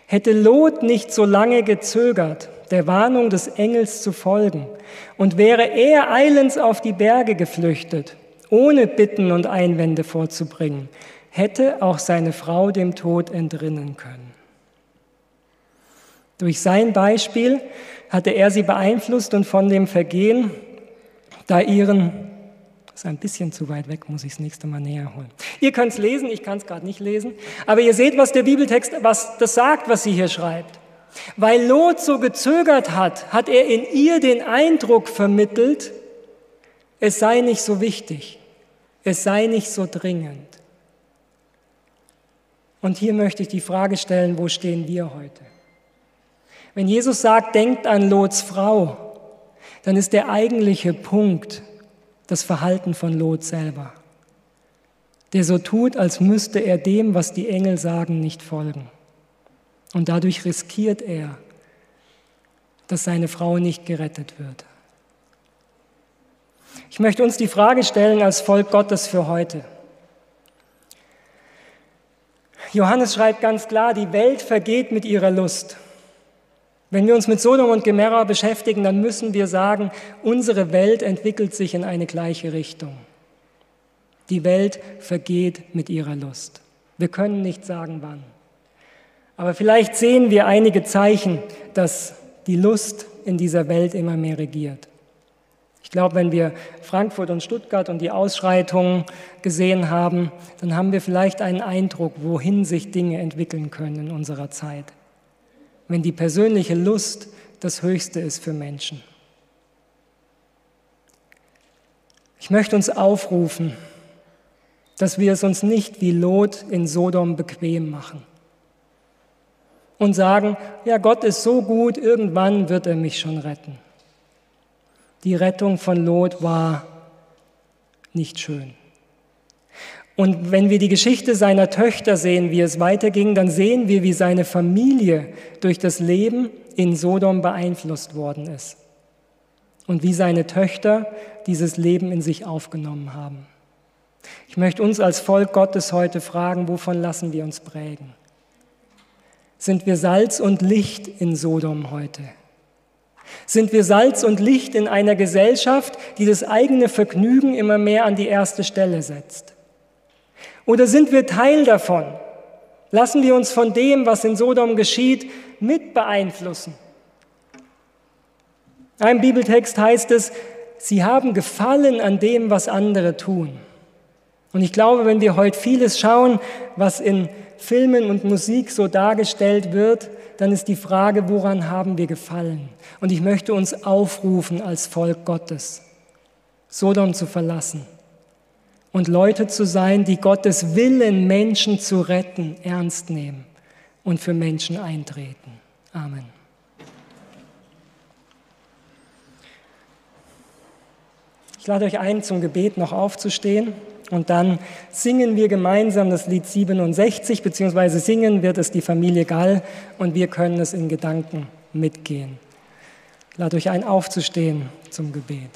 Hätte Lot nicht so lange gezögert, der Warnung des Engels zu folgen, und wäre er eilends auf die Berge geflüchtet, ohne Bitten und Einwände vorzubringen, hätte auch seine Frau dem Tod entrinnen können. Durch sein Beispiel hatte er sie beeinflusst und von dem Vergehen, da ihren, ist ein bisschen zu weit weg, muss ich das nächste Mal näher holen. Ihr könnt es lesen, ich kann es gerade nicht lesen, aber ihr seht, was der Bibeltext, was das sagt, was sie hier schreibt. Weil Lot so gezögert hat, hat er in ihr den Eindruck vermittelt, es sei nicht so wichtig, es sei nicht so dringend. Und hier möchte ich die Frage stellen, wo stehen wir heute? Wenn Jesus sagt, denkt an Lots Frau, dann ist der eigentliche Punkt das Verhalten von Lot selber, der so tut, als müsste er dem, was die Engel sagen, nicht folgen. Und dadurch riskiert er, dass seine Frau nicht gerettet wird. Ich möchte uns die Frage stellen als Volk Gottes für heute. Johannes schreibt ganz klar, die Welt vergeht mit ihrer Lust. Wenn wir uns mit Sodom und Gomorra beschäftigen, dann müssen wir sagen, unsere Welt entwickelt sich in eine gleiche Richtung. Die Welt vergeht mit ihrer Lust. Wir können nicht sagen, wann. Aber vielleicht sehen wir einige Zeichen, dass die Lust in dieser Welt immer mehr regiert. Ich glaube, wenn wir Frankfurt und Stuttgart und die Ausschreitungen gesehen haben, dann haben wir vielleicht einen Eindruck, wohin sich Dinge entwickeln können in unserer Zeit. Wenn die persönliche Lust das Höchste ist für Menschen. Ich möchte uns aufrufen, dass wir es uns nicht wie Lot in Sodom bequem machen und sagen, ja, Gott ist so gut, irgendwann wird er mich schon retten. Die Rettung von Lot war nicht schön. Und wenn wir die Geschichte seiner Töchter sehen, wie es weiterging, dann sehen wir, wie seine Familie durch das Leben in Sodom beeinflusst worden ist und wie seine Töchter dieses Leben in sich aufgenommen haben. Ich möchte uns als Volk Gottes heute fragen, wovon lassen wir uns prägen? Sind wir Salz und Licht in Sodom heute? Sind wir Salz und Licht in einer Gesellschaft, die das eigene Vergnügen immer mehr an die erste Stelle setzt? Oder sind wir Teil davon? Lassen wir uns von dem, was in Sodom geschieht, mit beeinflussen? In einem Bibeltext heißt es, sie haben Gefallen an dem, was andere tun. Und ich glaube, wenn wir heute vieles schauen, was in Filmen und Musik so dargestellt wird, dann ist die Frage, woran haben wir gefallen? Und ich möchte uns aufrufen als Volk Gottes, Sodom zu verlassen und Leute zu sein, die Gottes Willen, Menschen zu retten, ernst nehmen und für Menschen eintreten. Amen. Ich lade euch ein, zum Gebet noch aufzustehen und dann singen wir gemeinsam das Lied 67, beziehungsweise singen wird es die Familie Gall und wir können es in Gedanken mitgehen. Lade euch ein, aufzustehen zum Gebet.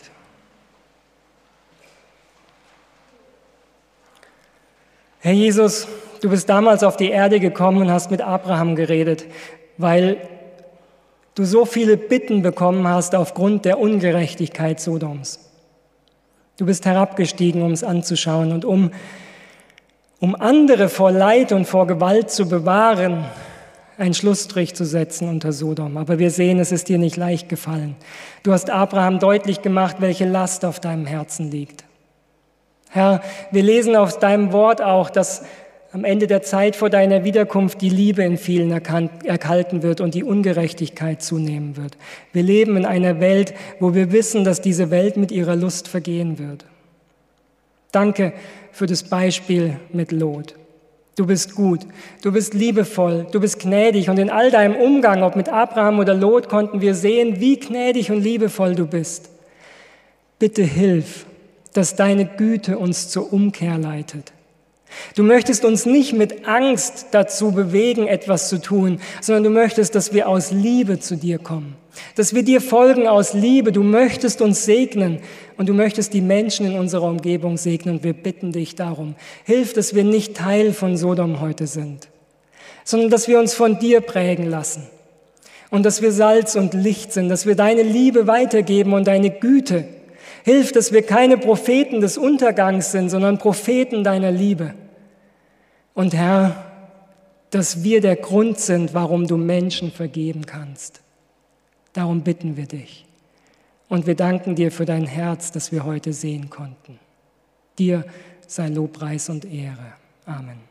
Herr Jesus, du bist damals auf die Erde gekommen und hast mit Abraham geredet, weil du so viele Bitten bekommen hast aufgrund der Ungerechtigkeit Sodoms. Du bist herabgestiegen, um es anzuschauen und um, um andere vor Leid und vor Gewalt zu bewahren, einen Schlussstrich zu setzen unter Sodom. Aber wir sehen, es ist dir nicht leicht gefallen. Du hast Abraham deutlich gemacht, welche Last auf deinem Herzen liegt. Herr, wir lesen aus deinem Wort auch, dass am Ende der Zeit vor deiner Wiederkunft die Liebe in vielen erkalten wird und die Ungerechtigkeit zunehmen wird. Wir leben in einer Welt, wo wir wissen, dass diese Welt mit ihrer Lust vergehen wird. Danke für das Beispiel mit Lot. Du bist gut, du bist liebevoll, du bist gnädig und in all deinem Umgang, ob mit Abraham oder Lot, konnten wir sehen, wie gnädig und liebevoll du bist. Bitte hilf, dass deine Güte uns zur Umkehr leitet Du möchtest uns nicht mit Angst dazu bewegen, etwas zu tun, sondern du möchtest, dass wir aus Liebe zu dir kommen, dass wir dir folgen aus Liebe. Du möchtest uns segnen und du möchtest die Menschen in unserer Umgebung segnen und wir bitten dich darum. Hilf, dass wir nicht Teil von Sodom heute sind, sondern dass wir uns von dir prägen lassen und dass wir Salz und Licht sind, dass wir deine Liebe weitergeben und deine Güte Hilf, dass wir keine Propheten des Untergangs sind, sondern Propheten deiner Liebe. Und Herr, dass wir der Grund sind, warum du Menschen vergeben kannst. Darum bitten wir dich. Und wir danken dir für dein Herz, das wir heute sehen konnten. Dir sei Lobpreis und Ehre. Amen.